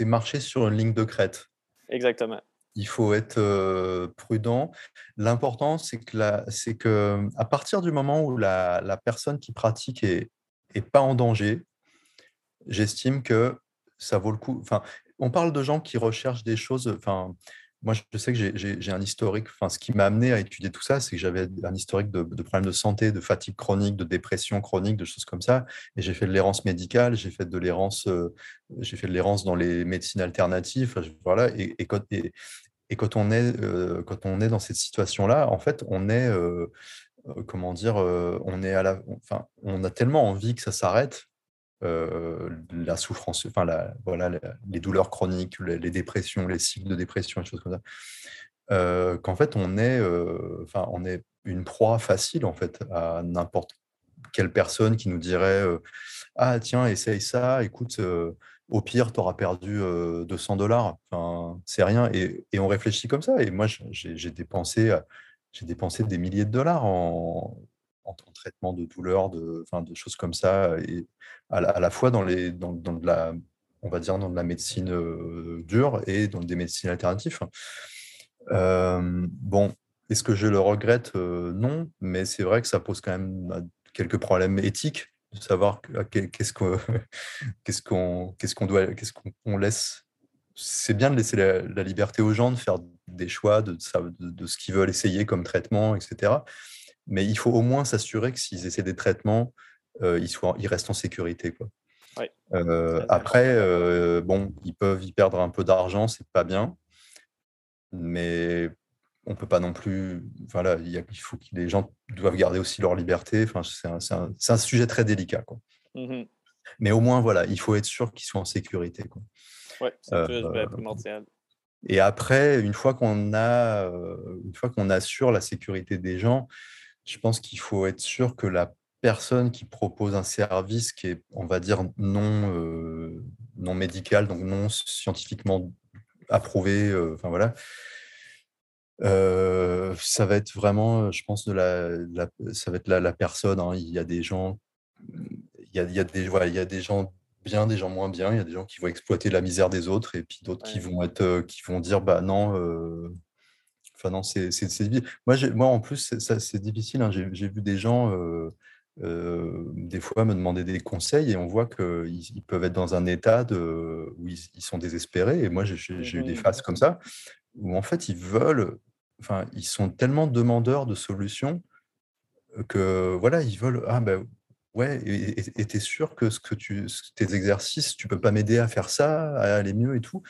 marcher sur une ligne de crête. Exactement. Il faut être euh, prudent. L'important, c'est que, c'est que à partir du moment où la, la personne qui pratique est, est pas en danger, j'estime que ça vaut le coup. Enfin, on parle de gens qui recherchent des choses. Enfin, moi, je sais que j'ai un historique, enfin, ce qui m'a amené à étudier tout ça, c'est que j'avais un historique de, problèmes de santé, de fatigue chronique, de dépression chronique, de choses comme ça. Et j'ai fait de l'errance médicale, j'ai fait de l'errance, euh, j'ai fait de l'errance dans les médecines alternatives. Voilà. Et, quand, quand, on est, euh, quand on est dans cette situation-là, en fait, on est, euh, comment dire, on est à la, enfin, on a tellement envie que ça s'arrête la souffrance, enfin la, voilà, les douleurs chroniques, les, dépressions, les cycles de dépression, et choses comme ça, euh, qu'en fait on est, euh, enfin on est une proie facile en fait à n'importe quelle personne qui nous dirait ah tiens essaye ça, écoute au pire, tu auras perdu 200 dollars. C'est rien. Et, on réfléchit comme ça. Et moi, j'ai dépensé, j'ai dépensé des milliers de dollars en, en, traitement de douleur, de, choses comme ça, à la, fois dans, de la, on va dire dans la médecine dure et dans des médecines alternatives. bon, est-ce que je le regrette? Non, mais c'est vrai que ça pose quand même bah, quelques problèmes éthiques de savoir qu'est-ce qu'on doit qu'est-ce qu'on laisse c'est bien de laisser la, liberté aux gens de faire des choix de, ce qu'ils veulent essayer comme traitement, etc. Mais il faut au moins s'assurer que s'ils essaient des traitements, ils, soient, ils restent en sécurité. Quoi. Euh, après, euh, bon, ils peuvent y perdre un peu d'argent, c'est pas bien, mais on peut pas non plus. Voilà, il, faut que les gens doivent garder aussi leur liberté. Enfin, c'est un, sujet très délicat, quoi. Mmh mais au moins, voilà, il faut être sûr qu'ils soient en sécurité. Quoi. c'est euh, primordial. Et après, une fois qu'on a, une fois qu'on assure la sécurité des gens, je pense qu'il faut être sûr que la personne qui propose un service qui est, on va dire, non, euh, non médical, donc non scientifiquement approuvé, euh, enfin voilà, euh, ça va être vraiment, je pense, de la, ça va être la, la personne. Hein. Il y a des gens, il y a, il y a des, voilà, il y a des gens bien, des gens moins bien. Il y a des gens qui vont exploiter la misère des autres, et puis d'autres qui vont être, qui vont dire, bah non. Enfin non, c'est moi, moi en plus c'est difficile. Hein. J'ai vu des gens des fois me demander des conseils et on voit qu'ils ils peuvent être dans un état de, où ils, sont désespérés. Et moi, j'ai eu des mmh phases comme ça où en fait, ils veulent, enfin, ils sont tellement demandeurs de solutions que voilà, ils veulent, ah ben ouais, et tu es sûr que, ce que tu, tes exercices, tu peux pas m'aider à faire ça, à aller mieux et tout?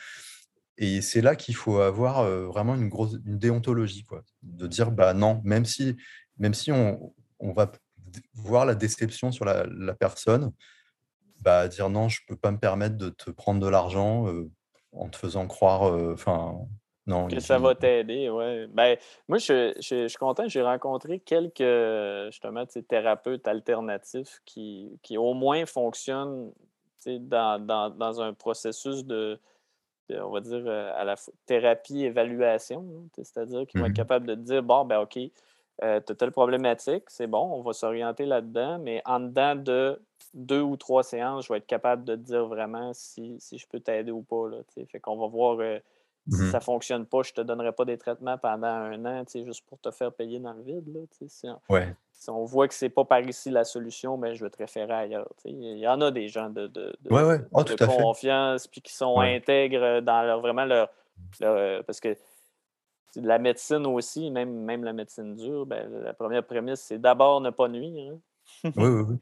Et c'est là qu'il faut avoir vraiment une grosse une déontologie, quoi, de dire bah non, même si, même si on, on va voir la déception sur la, personne, bah, dire non, je peux pas me permettre de te prendre de l'argent en te faisant croire, enfin, non. Que ça va t'aider, ouais. Ben, moi, je, je, suis content, j'ai rencontré quelques, justement, thérapeutes alternatifs qui, qui au moins fonctionnent dans, dans, dans, un processus de, on va dire, à la thérapie-évaluation, c'est-à-dire qu'ils vont être mmh capables de dire, bon, ben OK, euh, tu as telle problématique, c'est bon, on va s'orienter là-dedans, mais en dedans de deux ou trois séances, je vais être capable de dire vraiment si, je peux t'aider ou pas. Là, fait qu'on va voir euh, si mmh ça ne fonctionne pas, je ne te donnerai pas des traitements pendant un an, juste pour te faire payer dans le vide. Là, si, on, voit que ce n'est pas par ici la solution, ben, je vais te référer ailleurs. Il y en a des gens de, de, oh, confiance puis qui sont intègres dans leur, vraiment leur, leur parce que la médecine aussi, même, même la médecine dure, ben, la première prémisse, c'est d'abord ne pas nuire. Hein. oui, oui, oui.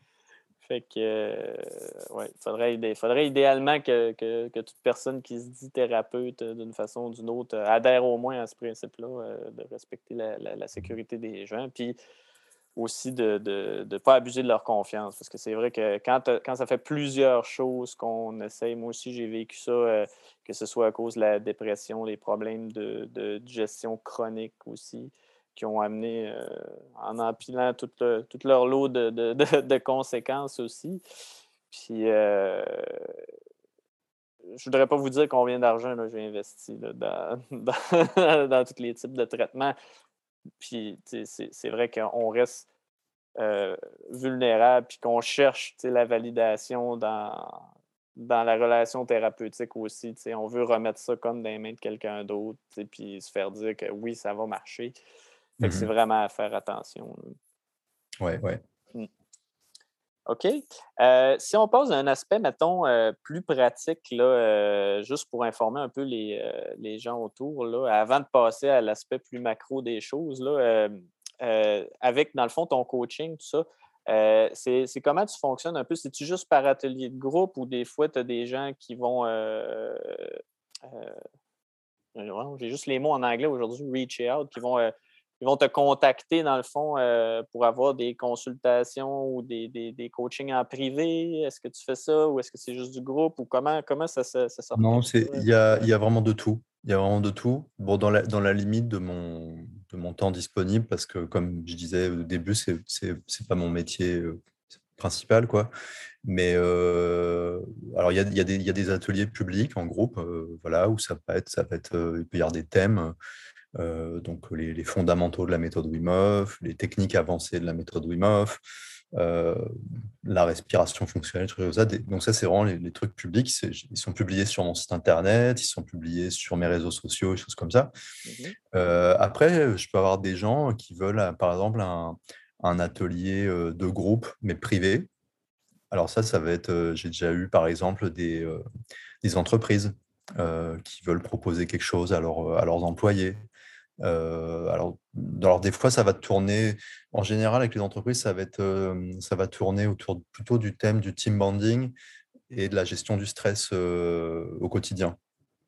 Fait que, euh, ouais, il faudrait, idéalement que, toute personne qui se dit thérapeute euh, d'une façon ou d'une autre euh, adhère au moins à ce principe-là, de respecter la, la, sécurité des gens. Puis aussi de ne pas abuser de leur confiance. Parce que c'est vrai que quand, quand ça fait plusieurs choses qu'on essaye, moi aussi j'ai vécu ça, que ce soit à cause de la dépression, les problèmes de, de gestion chronique aussi, qui ont amené, euh, en empilant tout, leur lot de, de, conséquences aussi. Puis, euh, je voudrais pas vous dire combien d'argent j'ai investi dans, dans, dans, tous les types de traitements. Puis c'est vrai qu'on reste euh, vulnérable, puis qu'on cherche la validation dans, dans la relation thérapeutique aussi. On veut remettre ça comme dans les mains de quelqu'un d'autre, puis se faire dire que oui, ça va marcher. Fait que c'est mmh vraiment à faire attention. Oui, oui. Mmh. OK. Euh, si on pose un aspect, mettons, euh, plus pratique, là, euh, juste pour informer un peu les, les, gens autour, là, avant de passer à l'aspect plus macro des choses, là, avec, dans le fond, ton coaching, tout ça, c'est comment tu fonctionnes un peu? C'est-tu juste par atelier de groupe ou des fois, tu as des gens qui vont. J'ai juste les mots en anglais aujourd'hui, reach out, qui vont ils vont te contacter, dans le fond, euh, pour avoir des consultations ou des, des, coachings en privé? Est-ce que tu fais ça ou est-ce que c'est juste du groupe? Ou comment, comment ça, ça, ça Non, il y a, y a, vraiment de tout. Il y a vraiment de tout. Bon, dans la, dans la limite de mon, de mon temps disponible, parce que comme je disais au début, ce n'est pas mon métier euh, principal. Quoi. Mais euh, alors alors, il y a, y, a y a, des ateliers publics en groupe, voilà, où ça peut être, ça peut être, il peut y avoir des thèmes, donc les, les, fondamentaux de la méthode Wim Hof, les techniques avancées de la méthode Wim Hof, euh, la respiration fonctionnelle, ça. Donc ça, c'est vraiment les, trucs publics. Ils sont publiés sur mon site internet, ils sont publiés sur mes réseaux sociaux, des choses comme ça. Mmh euh, après, je peux avoir des gens qui veulent, euh, par exemple, un, atelier de groupe, mais privé. Alors ça, ça va être, j'ai déjà eu, par exemple, des, des entreprises qui veulent proposer quelque chose à, à leurs employés. Euh, alors, alors, des fois, ça va tourner, en général, avec les entreprises, ça va, être, euh, ça va tourner autour plutôt du thème du team bonding et de la gestion du stress euh, au quotidien.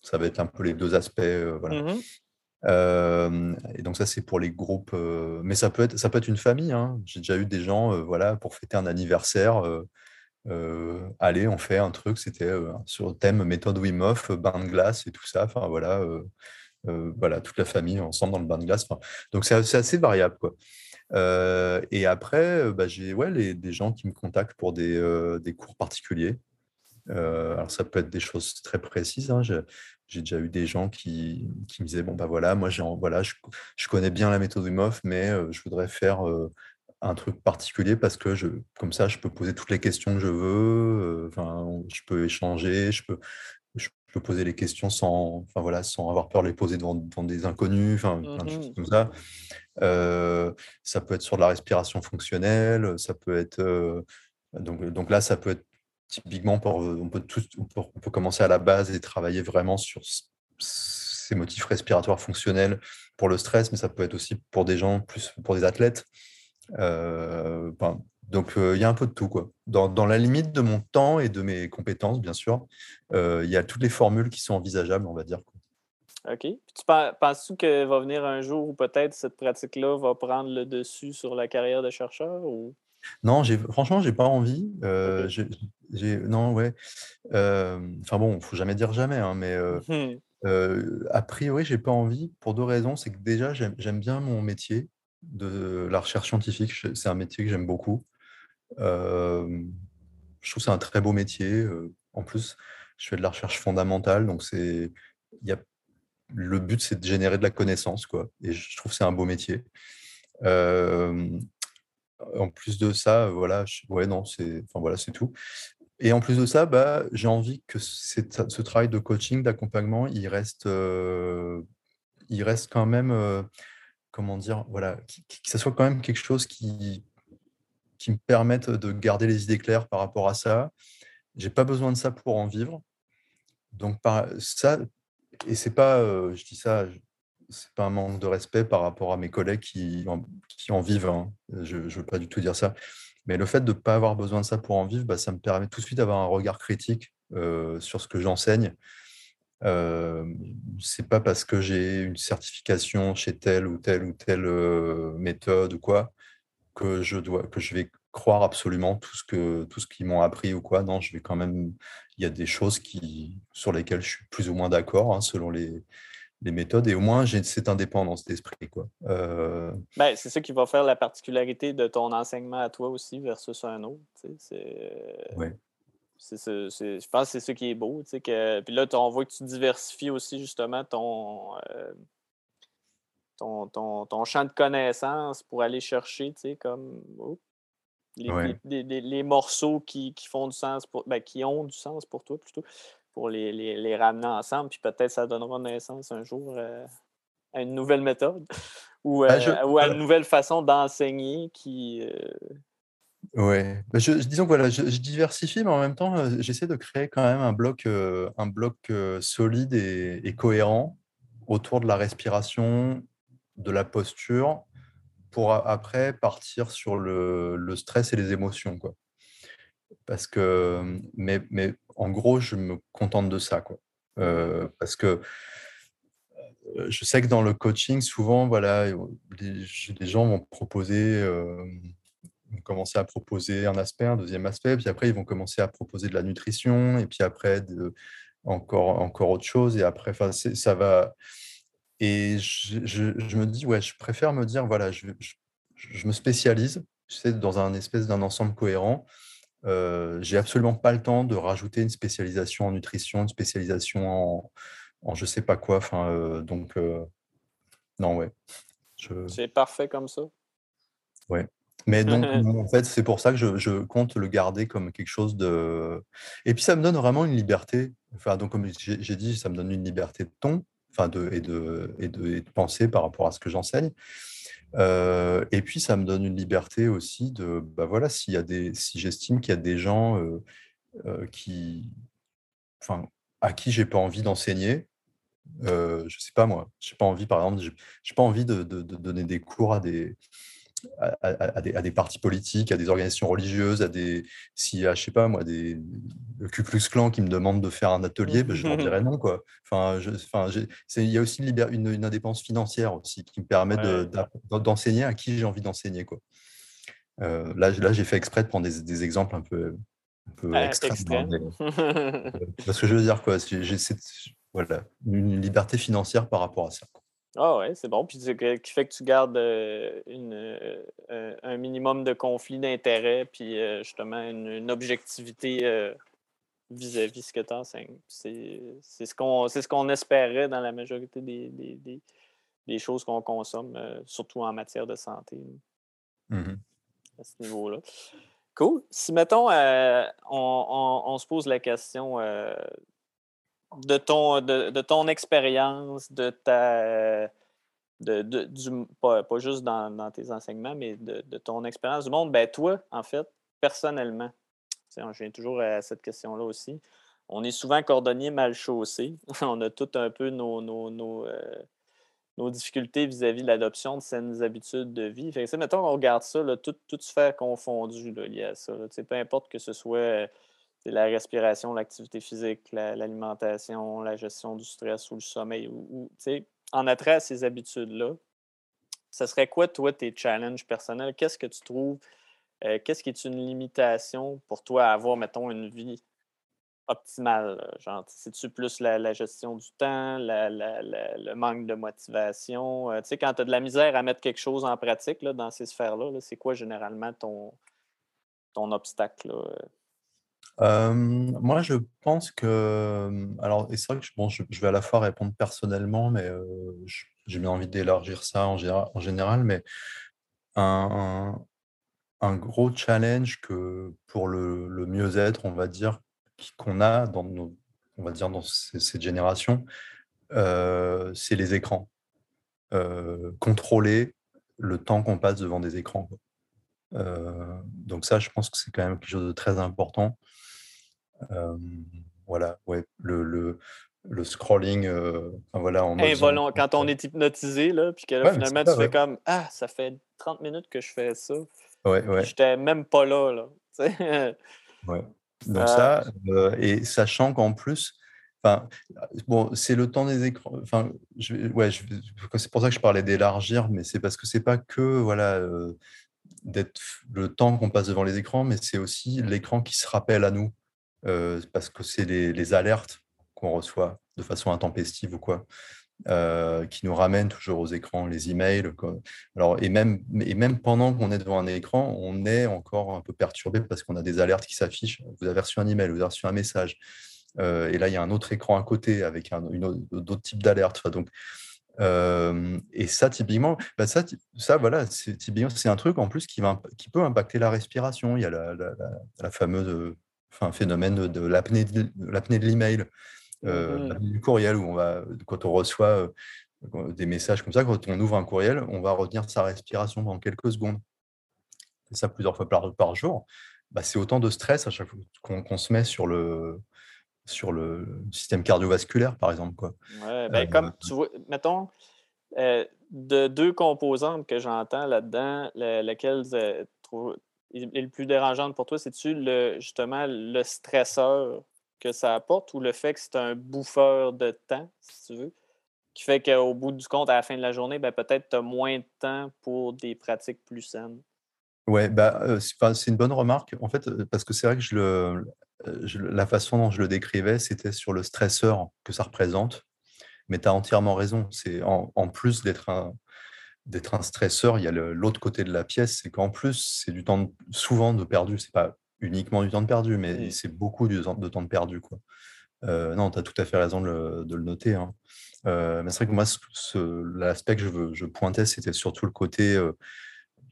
Ça va être un peu les deux aspects. voilà. Mmh et donc ça, c'est pour les groupes. mais ça peut être, ça peut être une famille. Hein. J'ai déjà eu des gens, voilà, pour fêter un anniversaire. allez, on fait un truc. C'était sur le thème méthode Wim Hof, bain de glace et tout ça. Enfin voilà, voilà, toute la famille ensemble dans le bain de glace. donc c'est assez variable. Quoi. Euh, et après, euh, bah, j'ai ouais, des gens qui me contactent pour des, des cours particuliers. alors ça peut être des choses très précises. Hein. J'ai déjà eu des gens qui, qui, me disaient bon bah voilà, moi voilà, je, je, connais bien la méthode Wim mais je voudrais faire un truc particulier parce que je, comme ça, je peux poser toutes les questions que je veux. Je peux échanger, je peux je peux poser les questions sans, enfin, voilà, sans avoir peur de les poser devant, des inconnus, enfin, plein de choses mmh comme ça. Euh, ça peut être sur de la respiration fonctionnelle, ça peut être. Euh, donc, donc là, ça peut être typiquement, pour, on, peut tout, on peut commencer à la base et travailler vraiment sur ces motifs respiratoires fonctionnels pour le stress, mais ça peut être aussi pour des gens, plus pour des athlètes. Euh, donc, il y a un peu de tout. Quoi. Dans, la limite de mon temps et de mes compétences, bien sûr, il y a toutes les formules qui sont envisageables, on va dire. OK. tu penses-tu qu'il va venir un jour où peut-être cette pratique-là va prendre le dessus sur la carrière de chercheur? Ou... Non, franchement, j'ai pas envie. non, ouais. Enfin bon, il ne faut jamais dire jamais, hein, mais mmh a priori, j'ai pas envie pour deux raisons. C'est que déjà, j'aime bien mon métier de la recherche scientifique. C'est un métier que j'aime beaucoup je trouve c'est un très beau métier. en plus, je fais de la recherche fondamentale, donc c'est, y a, le but c'est de générer de la connaissance, quoi. Et je trouve c'est un beau métier. en plus de ça, voilà, ouais, non, c'est, enfin voilà, c'est tout. Et en plus de ça, bah, j'ai envie que ce travail de coaching, d'accompagnement, il reste, il reste quand même, comment dire, voilà, que ça soit quand même quelque chose qui, qui me permettent de garder les idées claires par rapport à ça. J'ai pas besoin de ça pour en vivre. Donc par ça, et c'est pas, je dis ça, c'est pas un manque de respect par rapport à mes collègues qui en, vivent. Hein. Je ne veux pas du tout dire ça. Mais le fait de ne pas avoir besoin de ça pour en vivre, bah, ça me permet tout de suite d'avoir un regard critique sur ce que j'enseigne. Euh, c'est pas parce que j'ai une certification chez telle ou telle ou telle méthode ou quoi que je dois, que je vais croire absolument tout ce que tout ce qu'ils m'ont appris ou quoi. Non, je vais quand même. Il y a des choses qui sur lesquelles je suis plus ou moins d'accord hein, selon les, les méthodes et au moins j'ai cette indépendance d'esprit quoi. Euh ben, c'est ça qui va faire la particularité de ton enseignement à toi aussi versus un autre. C'est... Ouais. C'est, je pense que c'est ce qui est beau. Que... Puis là, on voit que tu diversifies aussi justement ton, euh, ton, champ de connaissances pour aller chercher, tu sais, comme oh, les, morceaux qui, font du sens, pour, ben, qui ont du sens pour toi plutôt, pour les, ramener ensemble. Puis peut-être ça donnera naissance un jour euh, à une nouvelle méthode ou, ben, euh, ou, à une nouvelle façon d'enseigner qui. Euh, ouais, ben, je, disons que voilà, je, diversifie, mais en même temps, j'essaie de créer quand même un bloc, un bloc solide et, cohérent autour de la respiration de la posture pour après partir sur le, stress et les émotions. Quoi. Parce que, mais, mais en gros, je me contente de ça. Quoi. Euh, parce que euh, je sais que dans le coaching, souvent, voilà, les, gens vont proposer, euh, commencer à proposer un aspect, un deuxième aspect, puis après, ils vont commencer à proposer de la nutrition, et puis après, encore, encore autre chose, et après, ça va et je, me dis, ouais, je préfère me dire, voilà, je, me spécialise, sais, dans un espèce d'un ensemble cohérent. Euh, j'ai absolument pas le temps de rajouter une spécialisation en nutrition, une spécialisation en, en je sais pas quoi. Enfin, euh, donc, euh, non, ouais. C'est parfait comme ça. Ouais. Mais donc, en fait, c'est pour ça que je, je, compte le garder comme quelque chose de. Et puis, ça me donne vraiment une liberté. Enfin, donc, comme j'ai dit, ça me donne une liberté de ton, enfin, de, et, de, et, de, penser par rapport à ce que j'enseigne. Euh, et puis, ça me donne une liberté aussi de, bah voilà, y a des, si j'estime qu'il y a des gens euh, euh, qui, enfin, à qui j'ai pas envie d'enseigner, je sais pas moi, j'ai pas envie, par exemple, j'ai pas envie de, donner des cours à des, à, des, à, des, partis politiques, à des organisations religieuses, à des, y a, je sais pas moi, des, le Ku Klux Klan qui me demande de faire un atelier, ben, je leur dirais non. Quoi. Enfin, je, enfin, il y a aussi une, une, indépendance financière aussi qui me permet d'enseigner à qui j'ai envie d'enseigner. Quoi. Euh, là, là j'ai fait exprès de prendre des, des exemples un peu, un peu extrêmes. Euh, parce que je veux dire, quoi, j'ai voilà, une liberté financière par rapport à ça. Ah ouais, c'est bon. Puis qui fait que tu gardes euh, une, euh, un minimum de conflit d'intérêts, puis euh, justement une, objectivité vis-à-vis de ce que tu enseignes. C'est ce qu'on ce qu'on espérait dans la majorité des, des, des, choses qu'on consomme, surtout en matière de santé. Mmh à ce niveau-là. Cool. Si, mettons, on, on, on, se pose la question de ton, de, ton expérience, de ta. De, du, pas, juste dans, tes enseignements, mais de, ton expérience du monde, ben toi, en fait, personnellement, je viens toujours à cette question-là aussi. On est souvent cordonnier mal chaussé. on a tout un peu nos, nos, nos, euh, difficultés vis-à-vis de l'adoption de saines habitudes de vie. Fait que, mettons qu'on regarde ça, là, tout, tout se fait confondu là, lié à ça. peu importe que ce soit c'est la respiration, l'activité physique, l'alimentation, la, gestion du stress ou le sommeil. Ou, en attrait à ces habitudes-là, ce serait quoi, toi, tes challenges personnels? Qu'est-ce que tu trouves? Euh, qu'est-ce qui est une limitation pour toi à avoir, mettons, une vie optimale? Genre, c'est-tu plus la, gestion du temps, le manque de motivation? Euh, tu sais, quand tu as de la misère à mettre quelque chose en pratique là, dans ces sphères-là, c'est quoi généralement ton, ton obstacle? Là? Moi, je pense que, alors c'est vrai que je bon, je vais à la fois répondre personnellement, mais j'ai bien envie d'élargir ça en général mais un gros challenge que pour le le mieux-être, on va dire, qu'on a dans nos on va dire dans cette génération, c'est les écrans. contrôler le temps qu'on passe devant des écrans, donc ça, je pense que c'est quand même quelque chose de très important voilà, ouais, le, le, le scrolling, euh, voilà, en quand on est hypnotisé, là, puis que finalement, tu fais comme Ah, ça fait 30 minutes que je fais ça. Ouais, ouais. J'étais même pas là. là ouais. Donc, ça, euh, et sachant qu'en plus, Enfin, bon, c'est le temps des écrans. Enfin, je, ouais, c'est pour ça que je parlais d'élargir, mais c'est parce que c'est pas que voilà euh, d'être le temps qu'on passe devant les écrans, mais c'est aussi l'écran qui se rappelle à nous. Euh, parce que c'est les, alertes qu'on reçoit de façon intempestive ou quoi, euh, qui nous ramènent toujours aux écrans, les emails. Alors, et, même, et même pendant qu'on est devant un écran, on est encore un peu perturbé parce qu'on a des alertes qui s'affichent. Vous avez reçu un email, vous avez reçu un message. Euh, et là, il y a un autre écran à côté avec un, d'autres types d'alertes. donc, et ça, typiquement, bah ça, ça, voilà, c'est c'est un truc en plus qui, va, qui peut impacter la respiration. Il y a la, la, la fameuse enfin, phénomène de l'apnée de l'apnée de l'email, euh, mmh du courriel, où on va, quand on reçoit euh, des messages comme ça, quand on ouvre un courriel, on va retenir sa respiration pendant quelques secondes. Et ça plusieurs fois par, par jour. Bah, c'est autant de stress à chaque fois qu'on se met sur le, sur le système cardiovasculaire, par exemple. Quoi. Ouais, ben, comme tu vois, mettons, euh, de deux composantes que j'entends là-dedans, laquelle est le plus dérangeante pour toi? C'est-tu le, justement le stresseur que ça apporte ou le fait que c'est un bouffeur de temps, si tu veux, qui fait qu'au bout du compte, à la fin de la journée, ben, peut-être tu as moins de temps pour des pratiques plus saines? Oui, bah, euh, c'est une bonne remarque. En fait, euh, parce que c'est vrai que je le, euh, la façon dont je le décrivais, c'était sur le stresseur que ça représente. Mais tu as entièrement raison. C'est en, en, plus d'être un, d'être un stresseur, il y a l'autre côté de la pièce, c'est qu'en plus, c'est du temps souvent de perdu. C'est pas uniquement du temps de perdu, mais c'est beaucoup de temps de temps de perdu, quoi. Heu, non, tu as tout à fait raison de le de le noter, hein. Heu, mais c'est vrai que moi, l'aspect que je veux je pointais, c'était surtout le côté, heu,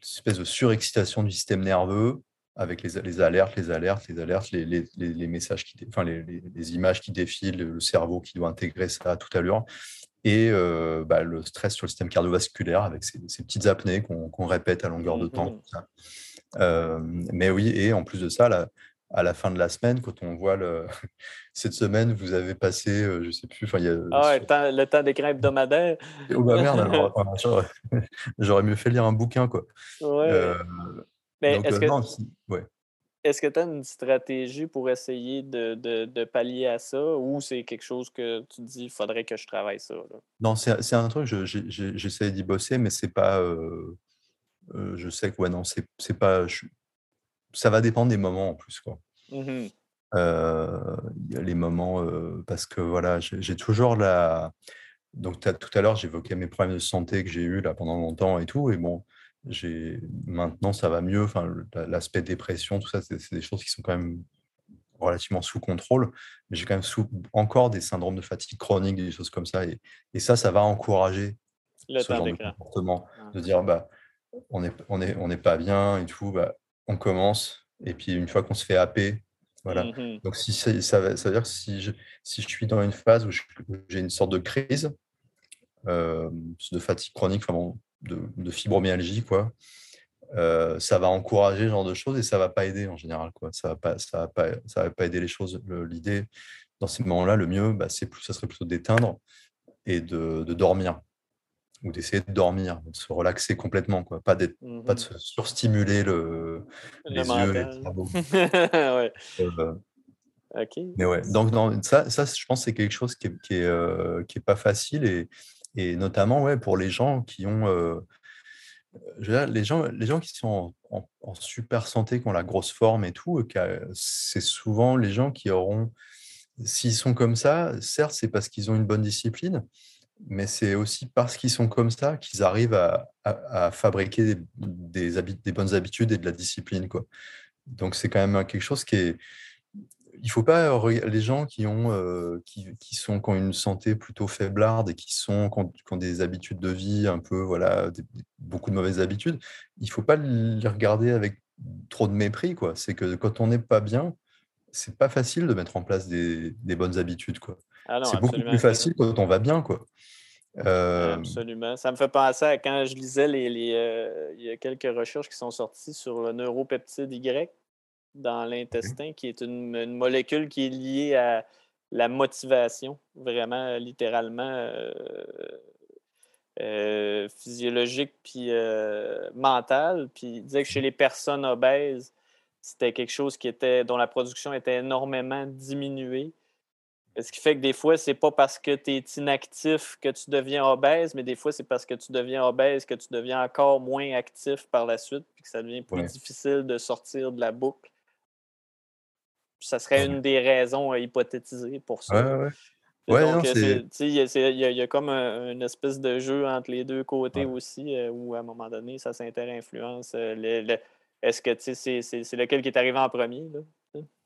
espèce de surexcitation du système nerveux avec les les alertes, les alertes, les alertes, les les les les messages qui enfin les images qui défilent, le cerveau qui doit intégrer ça à toute allure et heu, bah, le stress sur le système cardiovasculaire avec ces ces petites apnées qu'on répète à longueur de temps ça. Hem, mais oui et en plus de ça, à la fin de la semaine, quand on voit le cette semaine, vous avez passé, heu, je sais plus, enfin, il y a Ah ouais, le temps le temps d'écran hebdomadaire. oh bah, merde alors, j'aurais mieux fait lire un bouquin, quoi. Ouais. Mais donc est-ce que ouais. est-ce que tu as une stratégie pour essayer de de de pallier à ça ou c'est quelque chose que tu te dis: «Il faudrait que je travaille ça, là»? Non, c'est un truc, je j'essaie d'y bosser, mais c'est pas, heu heu, je sais que ouais, non, c'est pas je ça va dépendre des moments en plus, quoi. Y a les moments, parce que voilà, j'ai toujours la donc tout à l'heure, j'évoquais mes problèmes de santé que j'ai eu là pendant longtemps et tout et bon, maintenant ça va mieux, enfin l'aspect dépression, tout ça, c'est des choses qui sont quand même relativement sous contrôle, mais j'ai quand même sous encore des syndromes de fatigue chronique, des choses comme ça. Et et ça, ça va encourager Le ce genre de comportement, de dire: «Bah, on est on est on est pas bien et tout, bah, on commence» et puis une fois qu'on se fait happer, voilà. Mmh mh. Donc si ça veut ça veut dire que si je si je suis dans une phase où j'ai une sorte de crise, hem, de fatigue chronique, enfin bon, de de fibromyalgie quoi, heu, ça va encourager ce genre de choses et ça va pas aider en général quoi. Ça va pas ça va pas ça va pas aider les choses. Le l'idée dans ces moments-là, le mieux, bah, c'est plus ça serait plutôt d'éteindre et de de dormir ou d'essayer de dormir, de se relaxer complètement quoi, pas d'être Mmh pas de se surstimuler le Le les yeux et le mental. cerveau. Ouais. Heu, OK. mais ouais, donc dans ça ça je pense c'est quelque chose qui est qui est, qui est pas facile et et notamment, ouais, pour les gens qui ont, dire les gens les gens qui sont en super santé, qui ont la grosse forme et tout, c'est souvent les gens qui auront s'ils sont comme ça, certes, c'est parce qu'ils ont une bonne discipline, mais c'est aussi parce qu'ils sont comme ça qu'ils arrivent à à fabriquer des des des bonnes habitudes et de la discipline, quoi. Donc c'est quand même, quelque chose qui est il faut pas les gens qui ont, qui qui sont qui ont une santé plutôt faiblarde et qui sont qui ont qui ont des habitudes de vie un peu, voilà, des beaucoup de mauvaises habitudes, il faut pas les regarder avec trop de mépris, quoi. C'est que quand on n'est pas bien, c'est pas facile de mettre en place des des bonnes habitudes, quoi. Ah C'est beaucoup plus facile quand on va bien, quoi. Absolument. Ça me fait penser à quand je lisais les les, il y a quelques recherches qui sont sorties sur le neuropeptide Y dans l'intestin, qui est une une molécule qui est liée à la motivation, vraiment, euh, littéralement, heu heu, physiologique puis, mentale. Puis il disait que chez les personnes obèses, c'était quelque chose qui était dont la production était énormément diminuée. Ce qui fait que des fois, c'est pas parce que tu es inactif que tu deviens obèse, mais des fois, c'est parce que tu deviens obèse que tu deviens encore moins actif par la suite, puis que ça devient plus Ouais. difficile de sortir de la boucle. Ça serait une des raisons à hypothétiser pour ça. Ouais, ouais, donc, il y a y y comme un une espèce de jeu entre les 2 côtés ouais. aussi, heu, où à un moment donné, ça s'inter-influence, le est-ce que, tu sais, c'est c'est c'est lequel qui est arrivé en premier là?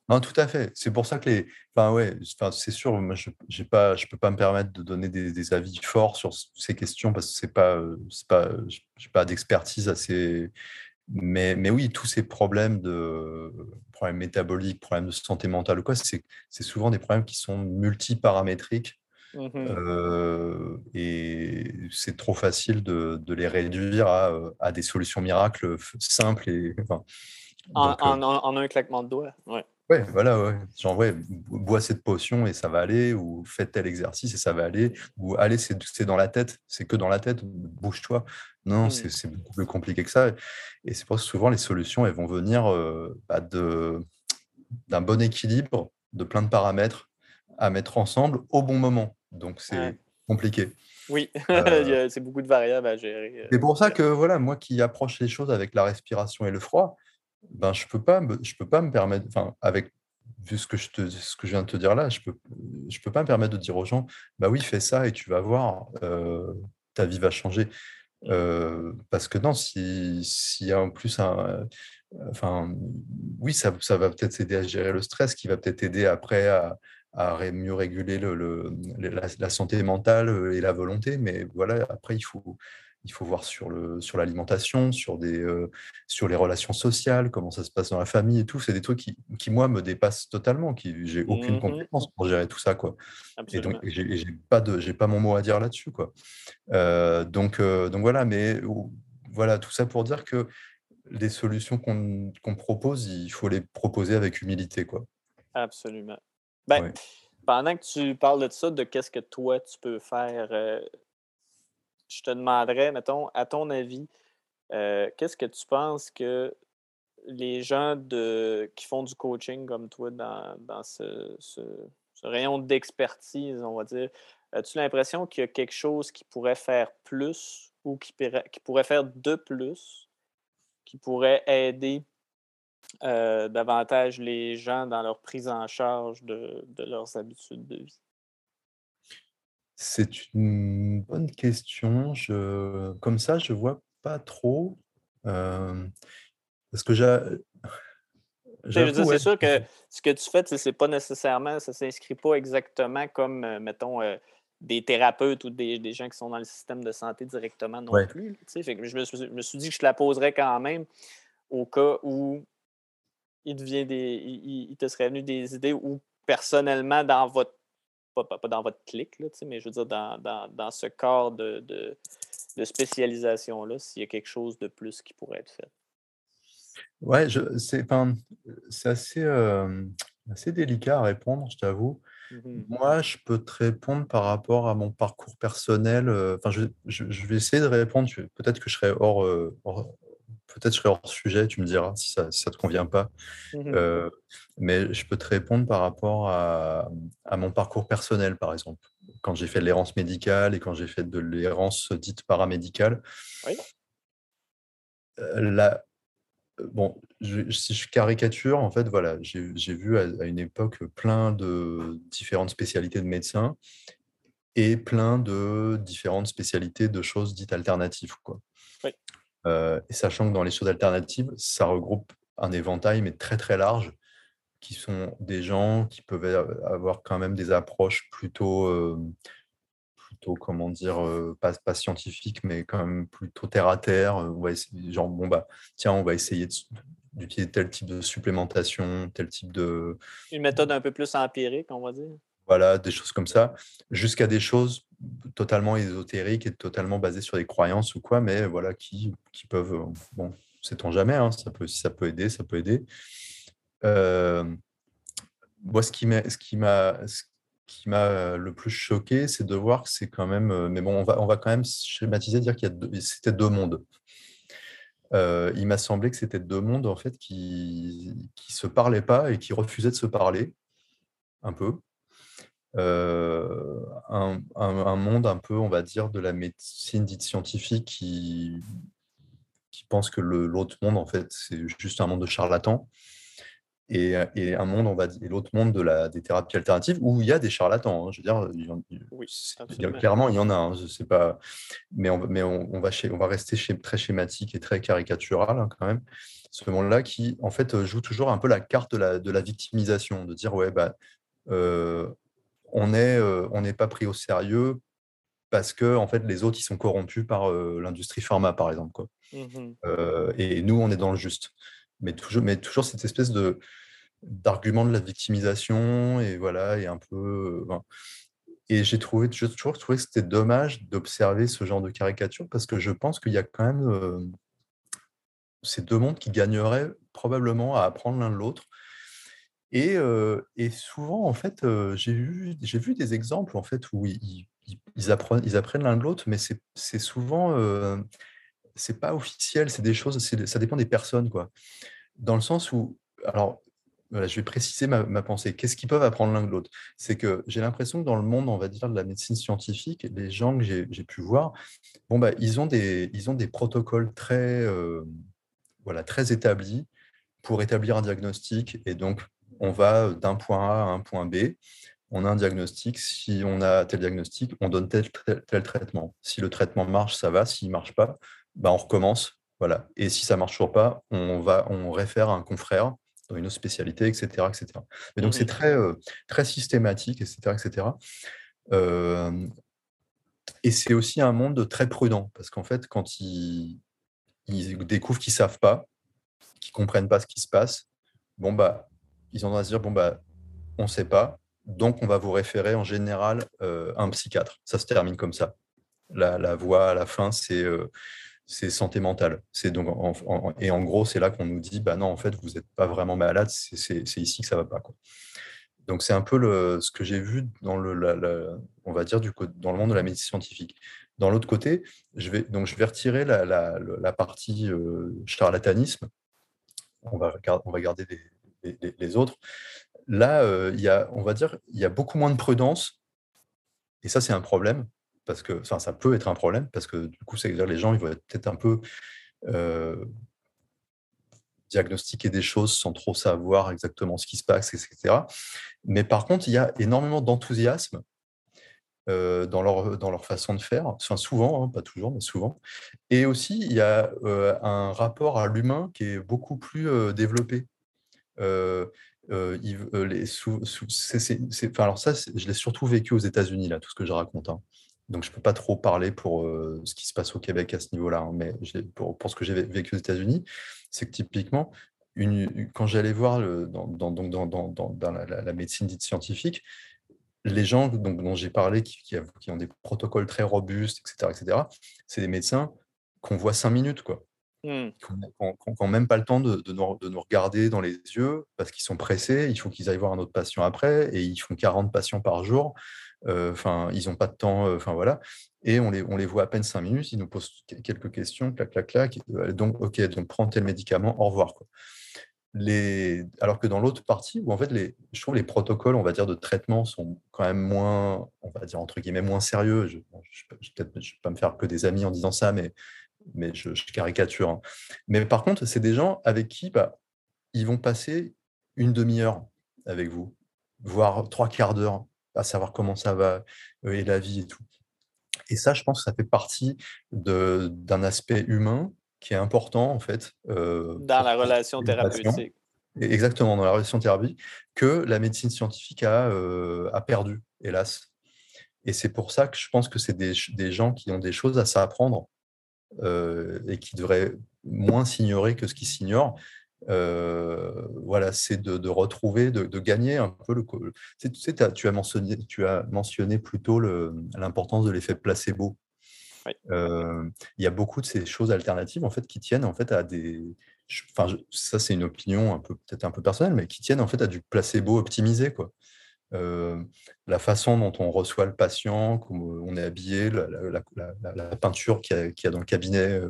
Non, tout à fait. C'est pour ça que les enfin, ouais, c'est sûr, moi, je pas je peux pas me permettre de donner des des avis forts sur ces questions parce que c'est pas, pas, pas d'expertise assez mais mais oui, tous ces problèmes de problèmes métaboliques, problèmes de santé mentale ou quoi, c'est souvent des problèmes qui sont multiparamétriques, Mmh mh. heu et c'est trop facile de de les réduire à, heu, à des solutions miracles, simples et enfin, En donc heu en un en un claquement de doigts, ouais. Ouais, voilà, ouais. Genre, ouais, bo bois cette potion et ça va aller ou fais tel exercice et ça va aller ou allez, c'est c'est dans la tête, c'est que dans la tête, bouge-toi. Non, c'est Mmh. c'est beaucoup plus compliqué que ça et c'est pour ça que souvent les solutions, elles vont venir, heu, bah, d'un bon équilibre de plein de paramètres à mettre ensemble au bon moment. Donc Ouais. c'est compliqué. Oui, a c'est beaucoup de variables à gérer, c'est heu, pour ça que, voilà, moi qui approche les choses avec la respiration et le froid, ben, je peux pas je peux pas me permettre enfin, avec vu ce que je te ce que je viens de te dire là, je peux je peux pas me permettre de dire aux gens: «Bah oui, fais ça et tu vas voir, heu, ta vie va changer». Mmh. parce que non, s'il y a en plus un... Enfin, oui, ça, ça va peut-être aider à gérer le stress, qui va peut-être aider après à, mieux réguler le, la, santé mentale et la volonté. Mais voilà, après, il faut, il faut voir sur, le, sur l'alimentation, sur, des, euh, sur les relations sociales, comment ça se passe dans la famille et tout. C'est des trucs qui, qui moi, me dépassent totalement. Qui, j'ai aucune mmh compétence pour gérer tout ça. Quoi. Et donc, j'ai, pas, de, j'ai pas mon mot à dire là-dessus. Quoi. Euh, donc, euh, donc voilà, mais voilà, tout ça pour dire que les solutions qu'on, qu'on propose, il faut les proposer avec humilité. Quoi. Absolument. Ben, pendant que tu parles de ça, de qu'est-ce que toi tu peux faire, je te demanderais, mettons, à ton avis, euh, qu'est-ce que tu penses que les gens de, qui font du coaching comme toi dans, ce, rayon d'expertise, on va dire, as-tu l'impression qu'il y a quelque chose qui pourrait faire plus ou qui, pourrait faire de plus, qui pourrait aider euh, davantage les gens dans leur prise en charge de, leurs habitudes de vie? C'est une bonne question. Je, comme ça, je vois pas trop. Euh, parce que j'ai. C'est sûr que ce que tu fais, c'est pas nécessairement, ça s'inscrit pas exactement comme, euh, mettons, des thérapeutes ou des, gens qui sont dans le système de santé directement non plus. je, me suis, je, me suis, dit que je te la poserais quand même au cas où il, devient des, il, te serait venu des idées où personnellement, dans votre, pas, dans votre clic, là, mais je veux dire, dans, dans, dans ce corps de, de, de spécialisation-là, s'il y a quelque chose de plus qui pourrait être fait. Ouais, c'est assez, euh, assez délicat à répondre, je t'avoue. Mmh Moi, je peux te répondre par rapport à mon parcours personnel. Euh, enfin, je, je, vais essayer de répondre. Peut-être que je serai hors, euh, hors, peut-être je serai hors sujet, tu me diras si ça ne te convient pas. Mmh euh, mais je peux te répondre par rapport à, mon parcours personnel, par exemple. Quand j'ai fait de l'errance médicale et quand j'ai fait de l'errance dite paramédicale. Oui. Euh, bon, si je caricature, en fait, voilà, j'ai vu à, une époque plein de différentes spécialités de médecins et plein de différentes spécialités de choses dites alternatives. Quoi. Oui. Euh, et sachant que dans les choses alternatives, ça regroupe un éventail, mais très très large, qui sont des gens qui peuvent avoir quand même des approches plutôt, euh, comment dire, euh, pas, pas, scientifiques, mais quand même plutôt terre à terre. On va essayer, genre, bon, bah, tiens, on va essayer d'utiliser tel type de supplémentation, tel type de... Une méthode un peu plus empirique, on va dire. Voilà, des choses comme ça, jusqu'à des choses totalement ésotériques et totalement basées sur des croyances ou quoi, mais voilà, qui, qui peuvent, euh, bon, sait-on jamais, hein, ça peut, si ça peut aider, ça peut aider. Euh, moi, ce qui m'a, qui m'a, m'a le plus choqué, c'est de voir que c'est quand même, euh, mais bon, on va, on va quand même schématiser, dire qu'il y a c'était deux mondes. il m'a semblé que c'était deux mondes en fait qui qui se parlaient pas et qui refusaient de se parler un peu. Euh, un, monde un peu, on va dire, de la médecine dite scientifique qui, qui pense que l'autre monde, en fait, c'est juste un monde de charlatans. Et, et, un monde, on va dire, l'autre monde de la, des thérapies alternatives où il y a des charlatans. Hein. je veux dire, oui, clairement, il y en a. Hein, je sais pas, mais on, mais on, va, chez, on va rester chez, très schématique et très caricatural hein, quand même. Ce monde-là qui, en fait, joue toujours un peu la carte de la, de la victimisation, de dire ouais, bah, euh, on euh, n'est pas pris au sérieux parce que en fait, les autres, ils sont corrompus par euh, l'industrie pharma, par exemple. Quoi. Mmh euh, et nous, on est dans le juste. Mais toujours, mais toujours cette espèce de d'argument de la victimisation et voilà et un peu et j'ai trouvé j'ai toujours trouvé que c'était dommage d'observer ce genre de caricature parce que je pense qu'il y a quand même ces deux mondes qui gagneraient probablement à apprendre l'un de l'autre et, souvent, en fait, j'ai vu, des exemples en fait, où ils, apprennent, l'un de l'autre, mais c'est souvent, c'est pas officiel, c'est des choses, ça dépend des personnes. Quoi. Dans le sens où, alors, je vais préciser ma, ma pensée. Qu'est-ce qu'ils peuvent apprendre l'un de l'autre? C'est que j'ai l'impression que dans le monde, on va dire, de la médecine scientifique, les gens que j'ai pu voir, bon, bah, ils, ont des, ils ont des protocoles très, voilà, très établis pour établir un diagnostic et donc on va d'un point A à un point B. on a un diagnostic, si on a tel diagnostic, on donne tel, tel, traitement. Si le traitement marche, ça va, s'il ne marche pas, bah, on recommence. Voilà. Et si ça ne marche toujours pas, on, va, on réfère à un confrère dans une autre spécialité, etc. etc. Mais donc, c'est très, euh, très systématique, etc. etc. Euh, et c'est aussi un monde très prudent, parce qu'en fait, quand ils, ils découvrent qu'ils ne savent pas, qu'ils ne comprennent pas ce qui se passe, bon, bah, ils ont à se dire, bon, bah, on ne sait pas, donc on va vous référer en général euh, à un psychiatre. Ça se termine comme ça. La, la voie à la fin, c'est euh, santé mentale. Donc, et en gros, c'est là qu'on nous dit, bah non, en fait, vous n'êtes pas vraiment malade, c'est ici que ça ne va pas. Quoi. Donc c'est un peu le, ce que j'ai vu dans le, on va dire du, dans le monde de la médecine scientifique. Dans l'autre côté, je vais, donc je vais retirer la, la, partie euh, charlatanisme. On va, on va garder les, les, autres. Là, euh, y a, on va dire, il y a beaucoup moins de prudence. Et ça, c'est un problème. Parce que, enfin, ça peut être un problème parce que du coup, c'est dire les gens, ils vont être peut-être un peu euh, diagnostiquer des choses sans trop savoir exactement ce qui se passe, etc. Mais par contre, il y a énormément d'enthousiasme euh, dans, leur, dans leur façon de faire, enfin, souvent, hein, pas toujours, mais souvent. Et aussi, il y a un rapport à l'humain qui est beaucoup plus développé. Alors ça, je l'ai surtout vécu aux États-Unis, là, tout ce que je raconte. Hein. Donc, je ne peux pas trop parler pour ce qui se passe au Québec à ce niveau-là, hein, mais pour, ce que j'ai vécu aux États-Unis c'est que typiquement, quand j'allais voir dans, la, médecine dite scientifique, les gens dont j'ai parlé qui, ont des protocoles très robustes, etc., etc., c'est des médecins qu'on voit cinq minutes, quoi. Mmh. Qui n'ont même pas le temps de, nous, de, nous, regarder dans les yeux parce qu'ils sont pressés, il faut qu'ils aillent voir un autre patient après et ils font 40 patients par jour. Euh, enfin, ils n'ont pas de temps, euh, enfin voilà. Et on les, voit à peine cinq minutes, ils nous posent quelques questions, clac, clac, clac. Euh, donc, ok, donc prends tel médicament, au revoir. Alors que dans l'autre partie, où en fait, les... je trouve les protocoles, on va dire, de traitement sont quand même moins, on va dire, entre guillemets, moins sérieux. Je ne vais pas me faire que des amis en disant ça, mais, mais je, caricature. Hein. Mais par contre, c'est des gens avec qui bah, ils vont passer une demi-heure avec vous, voire trois quarts d'heure à savoir comment ça va euh, et la vie et tout. Et ça, je pense que ça fait partie d'un aspect humain qui est important, en fait. Euh, dans la relation thérapeutique. Exactement, dans la relation thérapeutique, que la médecine scientifique a, euh, a perdu, hélas. Et c'est pour ça que je pense que c'est des, des, gens qui ont des choses à s'apprendre et qui devraient moins s'ignorer que ce qui s'ignorent. Euh, voilà, c'est de, retrouver, de, gagner un peu le. Tu, sais, tu, as, mentionné, tu as mentionné plutôt l'importance de l'effet placebo. Euh, il y a beaucoup de ces choses alternatives en fait qui tiennent en fait à des. Enfin, ça c'est une opinion un peu peut-être un peu personnelle, mais qui tiennent en fait à du placebo optimisé quoi. Euh, la façon dont on reçoit le patient, comment on est habillé, la, peinture qu'il y, a dans le cabinet,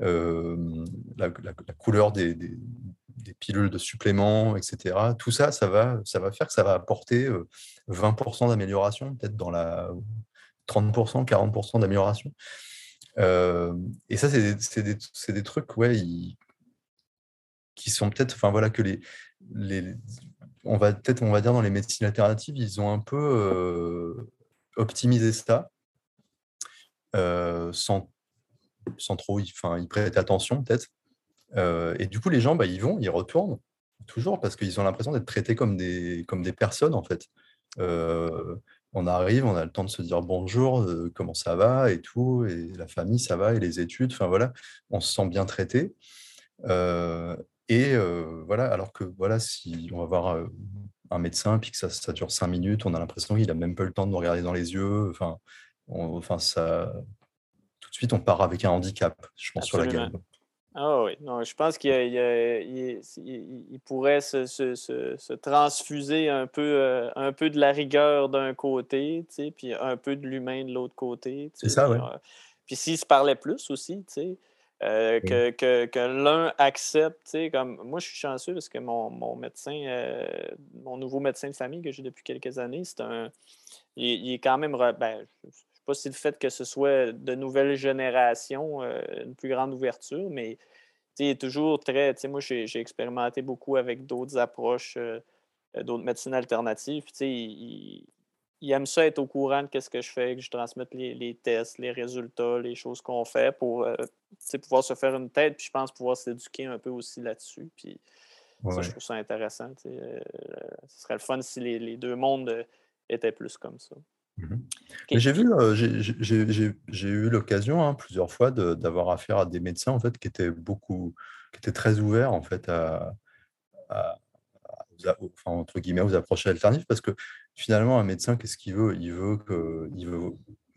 euh, la, couleur des, pilules de suppléments, etc. Tout ça, ça va, ça va faire que ça va apporter 20% euh, d'amélioration, peut-être dans la 30%, 40% d'amélioration. et ça, c'est des, trucs ouais, qui sont peut-être, enfin voilà, que les, on va peut-être, on va dire dans les médecines alternatives, ils ont un peu euh, optimisé ça euh, sans, sans trop, enfin, ils prêtent attention peut-être. Euh, et du coup, les gens, bah, ils vont, ils retournent toujours parce qu'ils ont l'impression d'être traités comme des, comme des personnes en fait. on arrive, on a le temps de se dire bonjour, comment ça va et tout, et la famille ça va et les études, enfin voilà, on se sent bien traité. Et voilà, alors que voilà, si on va voir un médecin, puis que ça, ça dure cinq minutes, on a l'impression qu'il n'a même pas le temps de nous regarder dans les yeux. Enfin, enfin ça, tout de suite, on part avec un handicap, je pense, sur la gamme. Ah oui, non, je pense qu'il il, pourrait se, se, se, transfuser un peu, un peu de la rigueur d'un côté, tu sais, puis un peu de l'humain de l'autre côté. C'est ça, oui. Puis s'il se parlait plus aussi, tu sais, euh, que, que, que l'un accepte, comme moi je suis chanceux parce que mon, mon médecin, euh, mon nouveau médecin de famille que j'ai depuis quelques années, c'est un. Il, est quand même. Ben, je ne sais pas si le fait que ce soit de nouvelle génération, euh, une plus grande ouverture, mais il est toujours très. Moi, j'ai expérimenté beaucoup avec d'autres approches, d'autres médecines alternatives. Il, il, ils aiment ça être au courant de ce que je fais, que je transmette les, tests, les résultats, les choses qu'on fait pour euh, pouvoir se faire une tête. Puis je pense pouvoir s'éduquer un peu aussi là-dessus. Puis ça, je trouve ça intéressant. Euh, ce serait le fun si les, deux mondes euh, étaient plus comme ça. Mmh j'ai vu, j'ai eu l'occasion hein, plusieurs fois d'avoir affaire à des médecins en fait qui étaient beaucoup, qui étaient très ouverts en fait à, entre guillemets, aux approches alternatives parce que finalement, un médecin, qu'est-ce qu'il veut? Il veut que. Il veut,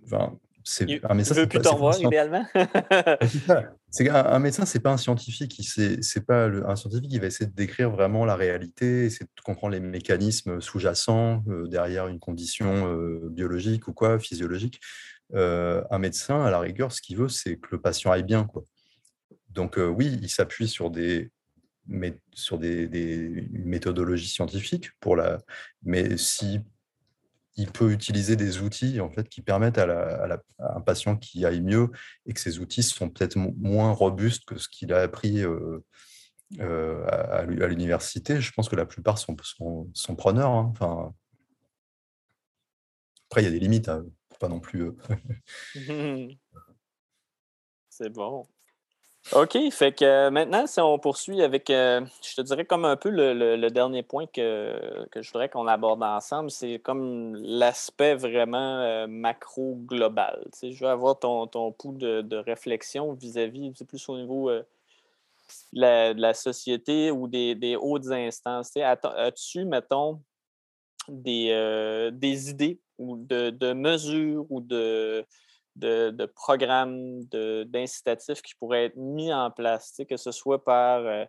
enfin, c'est, un médecin, t'en voir, idéalement. c'est un, médecin, c'est pas un scientifique. C'est, c'est pas un scientifique qui va essayer de décrire vraiment la réalité, essayer de comprendre les mécanismes sous-jacents euh, derrière une condition euh, biologique ou quoi, physiologique. Euh, un médecin, à la rigueur, ce qu'il veut, c'est que le patient aille bien. Quoi. Donc oui, il s'appuie sur des mais sur des, des méthodologies scientifiques pour la mais si il peut utiliser des outils en fait qui permettent à, un patient qui aille mieux et que ces outils sont peut-être moins robustes que ce qu'il a appris euh, euh, à, l'université. Je pense que la plupart sont, sont, preneurs. Hein. Enfin, après, il y a des limites, hein. pas non plus. Euh. C'est bon. OK, fait que euh, maintenant, si on poursuit avec, euh, je te dirais comme un peu le, dernier point que, que je voudrais qu'on aborde ensemble, c'est comme l'aspect vraiment euh, macro-global. Je veux avoir ton, ton pouls de, réflexion vis-à-vis, c'est plus au niveau de la, société ou des, hautes instances. As-tu, mettons, des, des idées ou de, de mesures ou de de, programmes, d'incitatifs qui pourraient être mis en place, que ce soit par euh,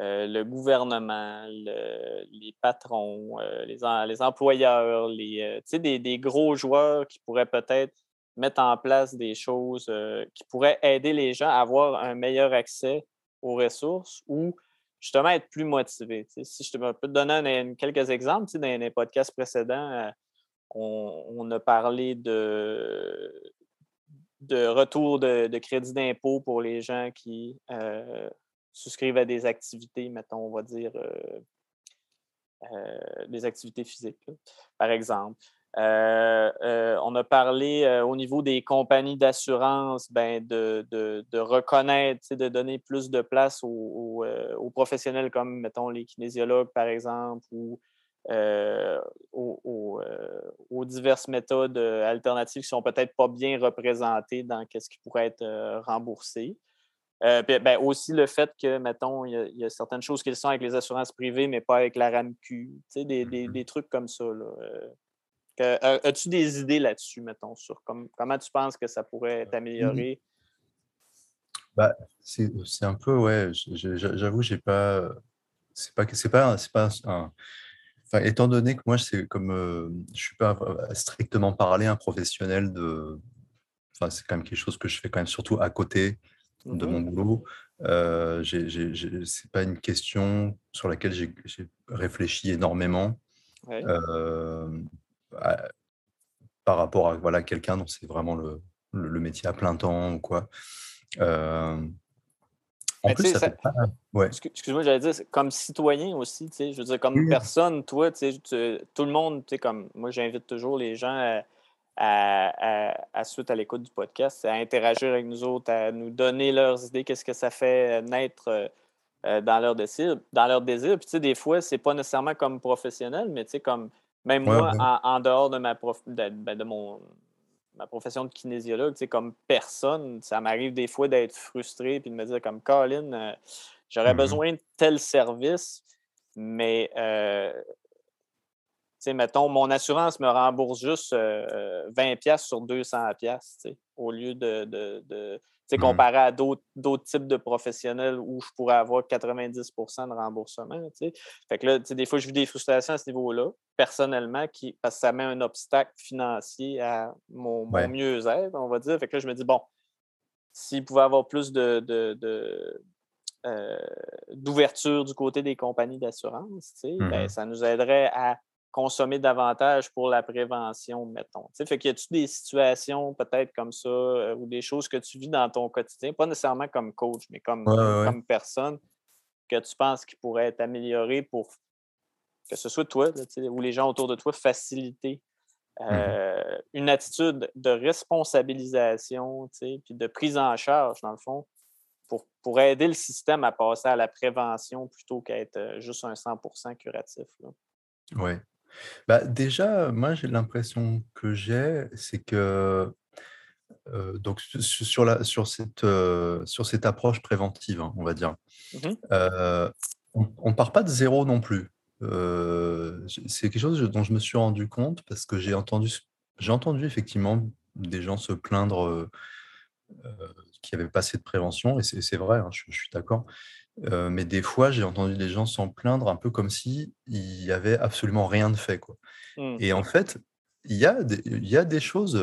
euh, le gouvernement, les patrons, euh, les, les, employeurs, des, des, gros joueurs qui pourraient peut-être mettre en place des choses qui pourraient aider les gens à avoir un meilleur accès aux ressources ou justement être plus motivés. Si je te peux te donner quelques exemples, dans les podcasts précédents, on, a parlé de, de retour de, crédit d'impôt pour les gens qui euh, souscrivent à des activités, mettons, on va dire, euh, euh, des activités physiques, par exemple. on a parlé au niveau des compagnies d'assurance ben, de, reconnaître, de donner plus de place aux, aux, professionnels comme, mettons, les kinésiologues, par exemple, ou euh, euh, aux, diverses méthodes euh, alternatives qui sont peut-être pas bien représentées dans ce qui pourrait être remboursé. Ben, aussi le fait que, mettons, il y, a certaines choses qui sont avec les assurances privées, mais pas avec la RAMQ. Des, des, mm-hmm. des, trucs comme ça. As-tu des idées là-dessus, mettons, sur comment tu penses que ça pourrait être amélioré? Bah, c'est un peu, ouais, j'avoue, j'ai pas. C'est pas, c'est pas, pas un, étant donné que moi, c'est comme euh, je suis pas euh, strictement parlé un professionnel de, enfin, c'est quand même quelque chose que je fais quand même surtout à côté de mon mmh boulot. Euh, c'est pas une question sur laquelle j'ai réfléchi énormément euh, par rapport à voilà quelqu'un dont c'est vraiment le, le, métier à plein temps ou quoi. En plus, ça, Excuse-moi, j'allais dire, comme citoyen aussi, tu sais, je veux dire, comme personne, toi, tu sais, tout le monde, tu sais, comme moi, j'invite toujours les gens à, à, suite à l'écoute du podcast, à interagir avec nous autres, à nous donner leurs idées, qu'est-ce que ça fait naître euh, euh, dans leur désir. Dans leur désir. Puis, tu sais, des fois, c'est pas nécessairement comme professionnel, mais tu sais, comme même moi, En, dehors de ma prof, de, ben, de mon ma profession de kinésiologue, comme personne, ça m'arrive des fois d'être frustré puis de me dire comme Colin, euh, j'aurais mmh besoin de tel service, mais euh, mettons, mon assurance me rembourse juste 20$ euh, sur 200$ au lieu de, c'est comparé à d'autres types de professionnels où je pourrais avoir 90% de remboursement. Fait que là, des fois, je vis des frustrations à ce niveau-là, personnellement, qui, parce que ça met un obstacle financier à mon, mieux-être, on va dire. Fait que là, je me dis, bon, s'il pouvait avoir plus de, euh, d'ouverture du côté des compagnies d'assurance, ben, mmh ça nous aiderait à consommer davantage pour la prévention, mettons. sais, fait qu'il y a-tu des situations peut-être comme ça euh, ou des choses que tu vis dans ton quotidien, pas nécessairement comme coach, mais comme, comme personne, que tu penses qui pourraient être améliorées pour que ce soit toi ou les gens autour de toi faciliter mmh une attitude de responsabilisation, puis de prise en charge, dans le fond, pour, pour aider le système à passer à la prévention plutôt qu'à être juste un 100% curatif. Oui. Bah, déjà, moi, j'ai l'impression que j'ai, c'est que donc sur, la, sur, cette, sur cette approche préventive, hein, on va dire, mmh on ne part pas de zéro non plus. c'est quelque chose dont je me suis rendu compte parce que j'ai entendu, j'ai entendu effectivement des gens se plaindre qui n'avaient pas assez de prévention, et c'est vrai, hein, je, suis d'accord. Mais des fois, j'ai entendu des gens s'en plaindre un peu comme s'il n'y avait absolument rien de fait. Quoi. Mmh. Et en fait, il y, a des, il y a des choses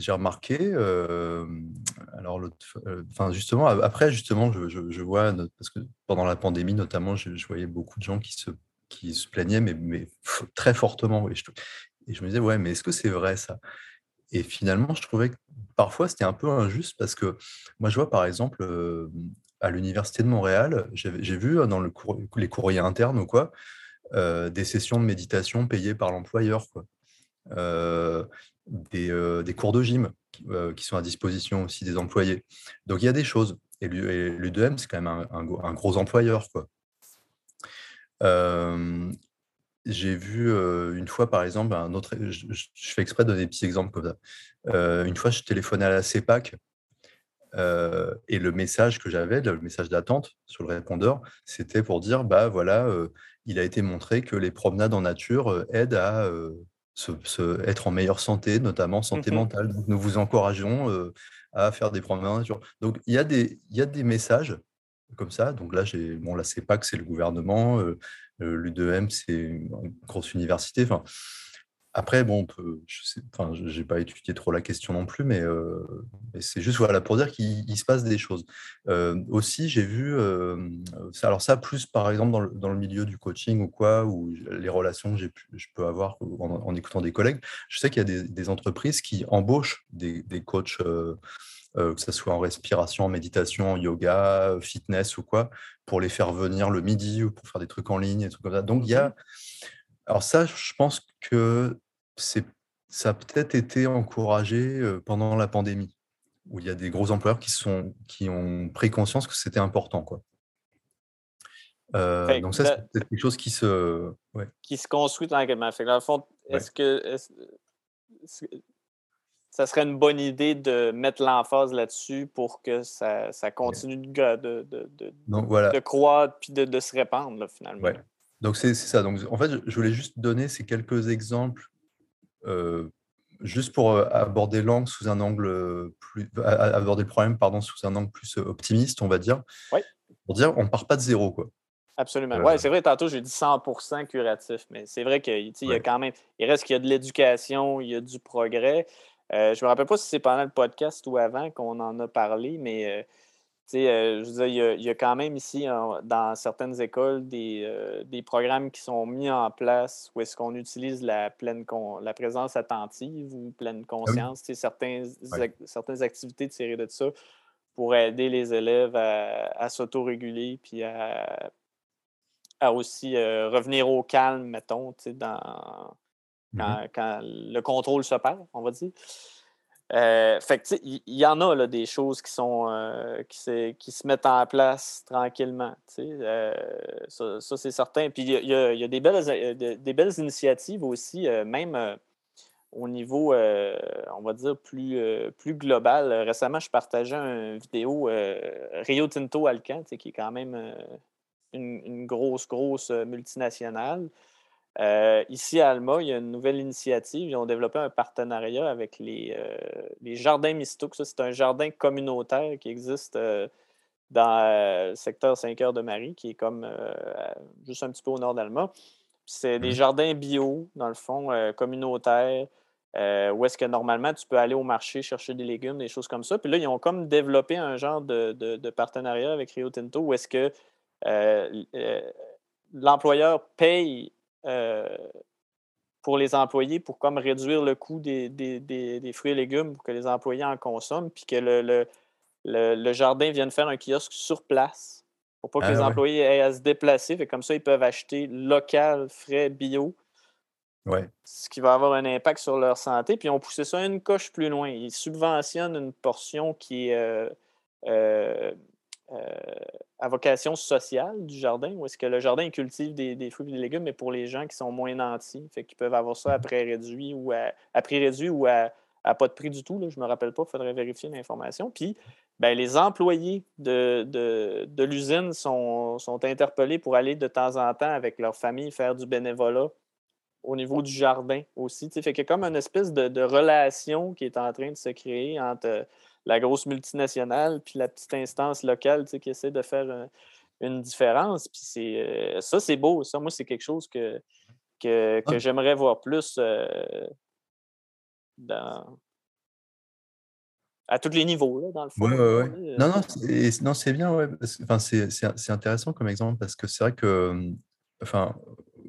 j'ai remarqué, alors enfin justement, après justement, je, vois, parce que pendant la pandémie notamment, je, voyais beaucoup de gens qui se, qui se plaignaient, mais, mais très fortement. Et je, et je me disais, ouais, mais est-ce que c'est vrai ça? Et finalement, je trouvais que parfois c'était un peu injuste parce que moi, je vois par exemple à l'Université de Montréal, j'ai vu dans le les courriers internes ou quoi, des sessions de méditation payées par l'employeur. Euh, des, cours de gym euh, qui, sont à disposition aussi des employés. Donc il y a des choses. Et l'UDM, c'est quand même un, gros employeur. Euh, j'ai vu une fois, par exemple, un autre. Je, fais exprès de donner des petits exemples comme ça. une fois, je téléphonais à la CEPAC et le message que j'avais, le message d'attente sur le répondeur, c'était pour dire bah voilà, il a été montré que les promenades en nature aident à se, être en meilleure santé, notamment santé mmh mentale. Donc, nous vous encourageons à faire des promenades. Donc, il y, a des, il y a des messages comme ça. Donc là, j'ai bon, la CEPAC, c'est le gouvernement, l'U2M, c'est une grosse université. Enfin, après, bon, je n'ai pas étudié trop la question non plus, mais, c'est juste voilà, pour dire qu'il se passe des choses. aussi, j'ai vu, alors ça, plus par exemple dans le, milieu du coaching ou quoi, ou les relations que je peux avoir en, écoutant des collègues, je sais qu'il y a des, entreprises qui embauchent des, coachs. que ce soit en respiration, en méditation, en yoga, fitness ou quoi, pour les faire venir le midi ou pour faire des trucs en ligne, et trucs comme ça. Donc, il y a, alors ça, je pense que ça a peut-être été encouragé pendant la pandémie, où il y a des gros employeurs qui, sont, qui ont pris conscience que c'était important. Quoi. donc ça, c'est peut-être quelque chose qui se... Qui se construit tranquillement. Fait dans fond, est-ce que ça serait une bonne idée de mettre l'emphase là-dessus pour que ça, continue de, de, de, de, croître puis de, se répandre, finalement? Donc c'est ça. Donc en fait, je voulais juste donner ces quelques exemples, euh, juste pour euh, aborder l'angle sous un angle euh, plus, aborder le problème pardon sous un angle plus optimiste, on va dire. Oui. Pour dire, on part pas de zéro quoi. Absolument. Oui, c'est vrai, tantôt j'ai dit 100% curatif, mais c'est vrai qu'il y a quand même, il reste qu'il y a de l'éducation, il y a du progrès. je me rappelle pas si c'est pendant le podcast ou avant qu'on en a parlé, mais euh, je veux dire, il y, a, quand même ici, dans certaines écoles, euh, des, programmes qui sont mis en place où est-ce qu'on utilise la pleine la présence attentive ou pleine ah conscience, certains, certaines activités tirées de ça pour aider les élèves à, s'autoréguler puis à, aussi euh, revenir au calme, mettons, dans, mmh quand le contrôle se perd, on va dire. Euh, fait il y, en a là, des choses qui sont euh, qui, se, qui, se, mettent en place tranquillement. Euh, ça, c'est certain. Puis il y, a, des, belles, des belles initiatives aussi, même au niveau, on va dire, plus, plus global. Récemment, je partageais une vidéo Rio Tinto Alcan, qui est quand même une, une, grosse, grosse multinationale. Euh, ici à Alma, il y a une nouvelle initiative. Ils ont développé un partenariat avec les, euh, les Jardins Mistouk. c'est un jardin communautaire qui existe euh, dans le secteur 5 heures de Marie, qui est comme juste un petit peu au nord d'Alma. C'est des mmh. jardins bio, dans le fond, communautaires, où est-ce que normalement tu peux aller au marché chercher des légumes, des choses comme ça. Puis là, ils ont comme développé un genre de, de partenariat avec Rio Tinto où est-ce que l'employeur paye pour les employés pour comme réduire le coût des, fruits et légumes pour que les employés en consomment, puis que le, le, jardin vienne faire un kiosque sur place pour pas que ah les employés aient à se déplacer. Fait comme ça, ils peuvent acheter local, frais, bio. Ce qui va avoir un impact sur leur santé. Puis on poussait ça une coche plus loin. Ils subventionnent une portion qui est euh, euh, à vocation sociale du jardin, où est-ce que le jardin cultive des, fruits et des légumes, mais pour les gens qui sont moins nantis, fait qu'ils peuvent avoir ça à prix réduit ou à, prix réduit ou à, pas de prix du tout. Je ne me rappelle pas, il faudrait vérifier l'information. Puis ben, les employés de, l'usine sont, interpellés pour aller de temps en temps avec leur famille faire du bénévolat au niveau du jardin aussi. Fait qu'il y a comme une espèce de, relation qui est en train de se créer entre la grosse multinationale puis la petite instance locale qui essaie de faire euh, une différence. Puis c'est, euh, ça, c'est beau. Ça, moi, c'est quelque chose que, que, que j'aimerais voir plus euh, dans, à tous les niveaux, là, dans le fond. Ouais, ouais, ouais. Non, non, c'est bien, ouais. Enfin, c'est intéressant comme exemple parce que c'est vrai que, enfin,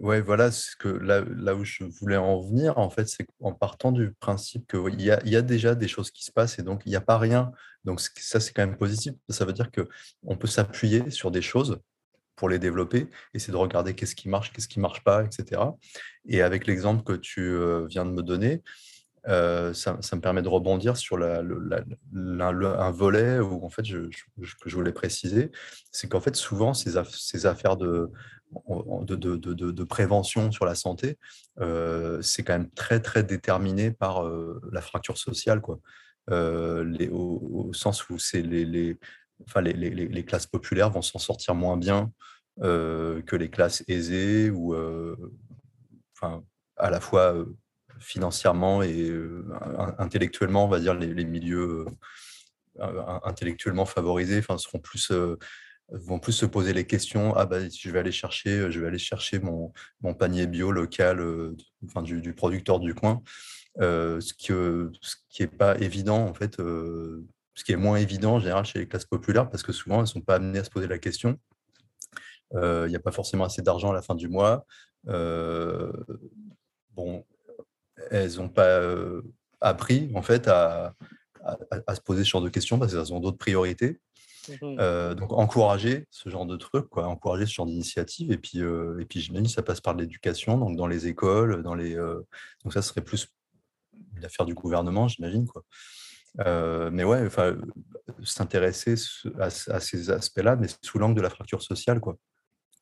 ouais, voilà, ce que là, où je voulais en venir, en fait, c'est en partant du principe qu'il y, a, y a déjà des choses qui se passent et donc il n'y a pas rien. Donc ça, c'est quand même positif. Ça veut dire qu'on peut s'appuyer sur des choses pour les développer, essayer de regarder qu'est-ce qui marche, qu'est-ce qui ne marche pas, etc. Et avec l'exemple que tu euh, viens de me donner, euh, ça, me permet de rebondir sur un volet où en fait que je voulais préciser, c'est qu'en fait souvent ces, affaires de, prévention sur la santé, euh, c'est quand même très très déterminé par euh, la fracture sociale, au, sens où les, classes populaires vont s'en sortir moins bien que les classes aisées ou à la fois financièrement et euh, intellectuellement, on va dire, les, milieux euh, intellectuellement favorisés seront plus vont plus se poser les questions. Ah bah je vais aller chercher je vais aller chercher mon, mon panier bio local du, du, producteur du coin ce qui ce qui est pas évident en fait ce qui est moins évident en général chez les classes populaires parce que souvent elles sont pas amenées à se poser la question. Il n'y a pas forcément assez d'argent à la fin du mois. Bon elles n'ont pas euh, appris en fait à, se poser ce genre de questions parce qu'elles ont d'autres priorités. Mmh euh, donc encourager ce genre de trucs, quoi, encourager ce genre d'initiative. Et puis, euh, et puis j'imagine ça passe par l'éducation, donc dans les écoles, dans les. donc ça serait plus l'affaire du gouvernement, j'imagine, quoi. mais ouais, enfin, s'intéresser à, à, ces aspects-là, mais sous l'angle de la fracture sociale, quoi.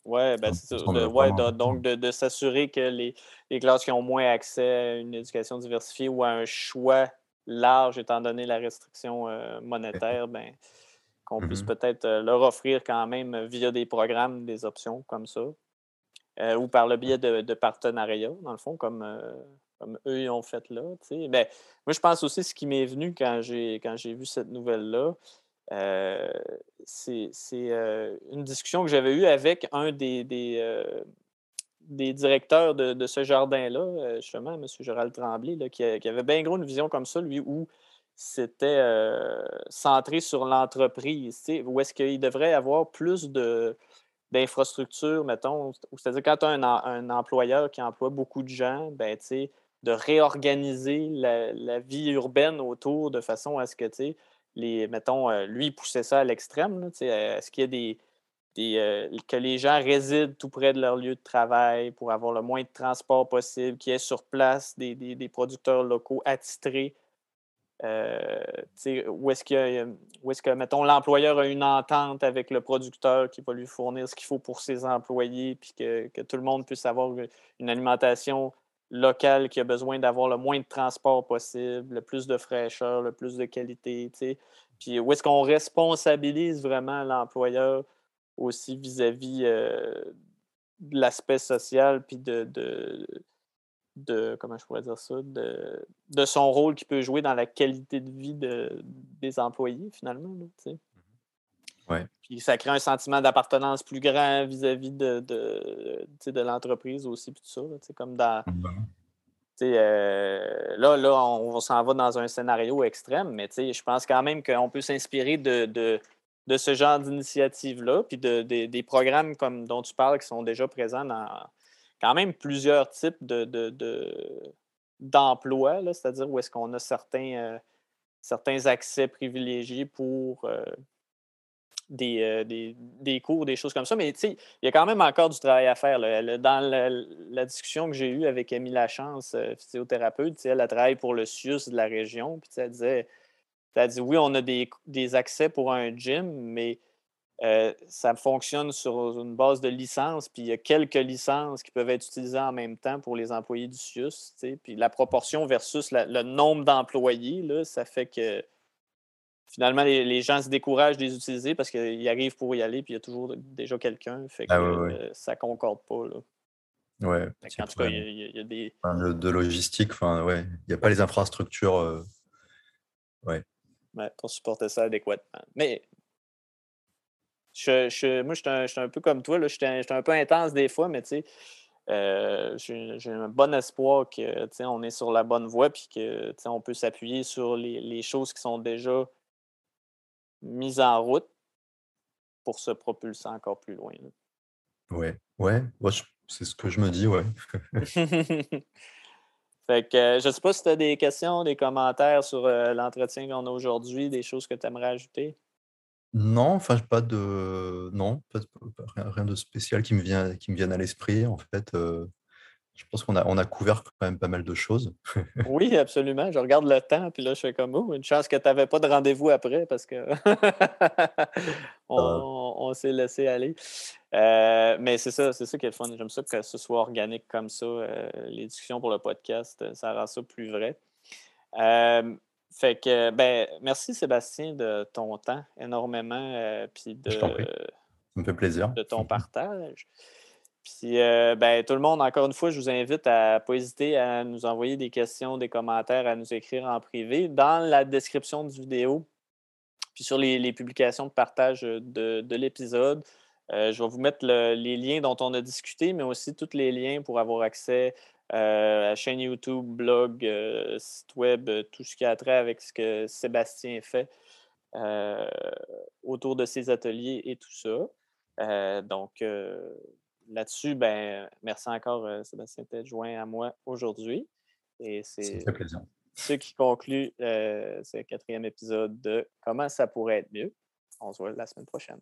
Ouais, ben c'est ça. ouais, donc, de, s'assurer que les, les, classes qui ont moins accès à une éducation diversifiée ou à un choix large, étant donné la restriction euh, monétaire, ben, qu'on puisse mmh peut-être euh, leur offrir quand même via des programmes, des options comme ça. Euh, ou par le biais de, de partenariats, dans le fond, comme, comme eux ils ont fait là. Ben, moi, je pense aussi ce qui m'est venu quand j'ai quand j'ai vu cette nouvelle-là, euh, c'est euh, une discussion que j'avais eue avec un des, des, euh, directeurs de, ce jardin-là, justement, M. Gérald Tremblay, qui, avait bien gros une vision comme ça, lui, où c'était centré sur l'entreprise, où est-ce qu'il devrait avoir plus de d'infrastructures, mettons, c'est-à-dire quand tu as un, employeur qui emploie beaucoup de gens, ben, de réorganiser la, la, vie urbaine autour de façon à ce que, mettons, euh, lui, il poussait ça à l'extrême. Euh, est-ce qu'il y a des. Euh, que les gens résident tout près de leur lieu de travail pour avoir le moins de transport possible, qu'il y ait sur place des, producteurs locaux attitrés? où est-ce est que, mettons, l'employeur a une entente avec le producteur qui va lui fournir ce qu'il faut pour ses employés, puis que, que, tout le monde puisse avoir une alimentation local qui a besoin d'avoir le moins de transport possible, le plus de fraîcheur, le plus de qualité, Puis où est-ce qu'on responsabilise vraiment l'employeur aussi vis-à-vis euh, de l'aspect social, puis de, de, comment je pourrais dire ça, de, de son rôle qu'il peut jouer dans la qualité de vie des employés, finalement. Puis ça crée un sentiment d'appartenance plus grand vis-à-vis de, de, l'entreprise aussi, puis tout ça. comme dans. Euh, là, là, on, s'en va dans un scénario extrême, mais je pense quand même qu'on peut s'inspirer de, de, ce genre d'initiative-là, puis de, des programmes comme dont tu parles qui sont déjà présents dans quand même plusieurs types de, d'emplois, c'est-à-dire où est-ce qu'on a certains, euh, certains accès privilégiés pour, euh, des, des, cours, des choses comme ça. Mais il y a quand même encore du travail à faire. Dans la, discussion que j'ai eue avec Amy Lachance, physiothérapeute, elle, a travaillé pour le CIUS de la région. Puis elle disait, elle dit oui, on a des, des accès pour un gym, mais euh, ça fonctionne sur une base de licence, puis il y a quelques licences qui peuvent être utilisées en même temps pour les employés du CIUS. Puis la proportion versus le nombre d'employés, ça fait que finalement, les, gens se découragent de les utiliser parce qu'ils arrivent pour y aller, puis il y a toujours déjà quelqu'un. Fait que ah ça concorde pas. Là. Ouais. En tout cas, il y, a, des. de logistique, enfin, ouais. Il n'y a pas les infrastructures. Euh, ouais. pour supporter ça adéquatement. Mais je, moi, je suis un, peu comme toi. Je suis un, peu intense des fois, mais tu sais, euh, j'ai un bon espoir que on est sur la bonne voie et qu'on peut s'appuyer sur les, choses qui sont déjà mises en route pour se propulser encore plus loin. Oui, Ouais, ouais, c'est ce que je me dis, ouais. fait que je ne sais pas si tu as des questions, des commentaires sur euh, l'entretien qu'on a aujourd'hui, des choses que tu aimerais ajouter? Non, enfin, pas de non, rien de spécial qui me vient qui me vienne à l'esprit, en fait, je pense qu'on a on a couvert quand même pas mal de choses. Oui, absolument. Je regarde le temps, puis là, je fais comme: «Oh, une chance que tu n'avais pas de rendez-vous après parce que on s'est laissé aller». mais c'est ça, c'est ça qui est le fun. J'aime ça que ce soit organique comme ça, les discussions pour le podcast, ça rend ça plus vrai. Fait que, ben, merci Sébastien de ton temps énormément, euh, puis de, Ça me fait plaisir. de ton partage. Puis, euh, ben, tout le monde, encore une fois, je vous invite à ne pas hésiter à nous envoyer des questions, des commentaires, à nous écrire en privé dans la description du vidéo, puis sur les, publications de partage de, l'épisode. Euh, je vais vous mettre les liens dont on a discuté, mais aussi tous les liens pour avoir accès euh, chaîne YouTube, blog, site web, tout ce qui a trait avec ce que Sébastien fait autour de ses ateliers et tout ça. donc, là-dessus, ben, merci encore, Sébastien, d'être joint à moi aujourd'hui. Et c'est ce qui conclut ce quatrième épisode de Comment ça pourrait être mieux. On se voit la semaine prochaine.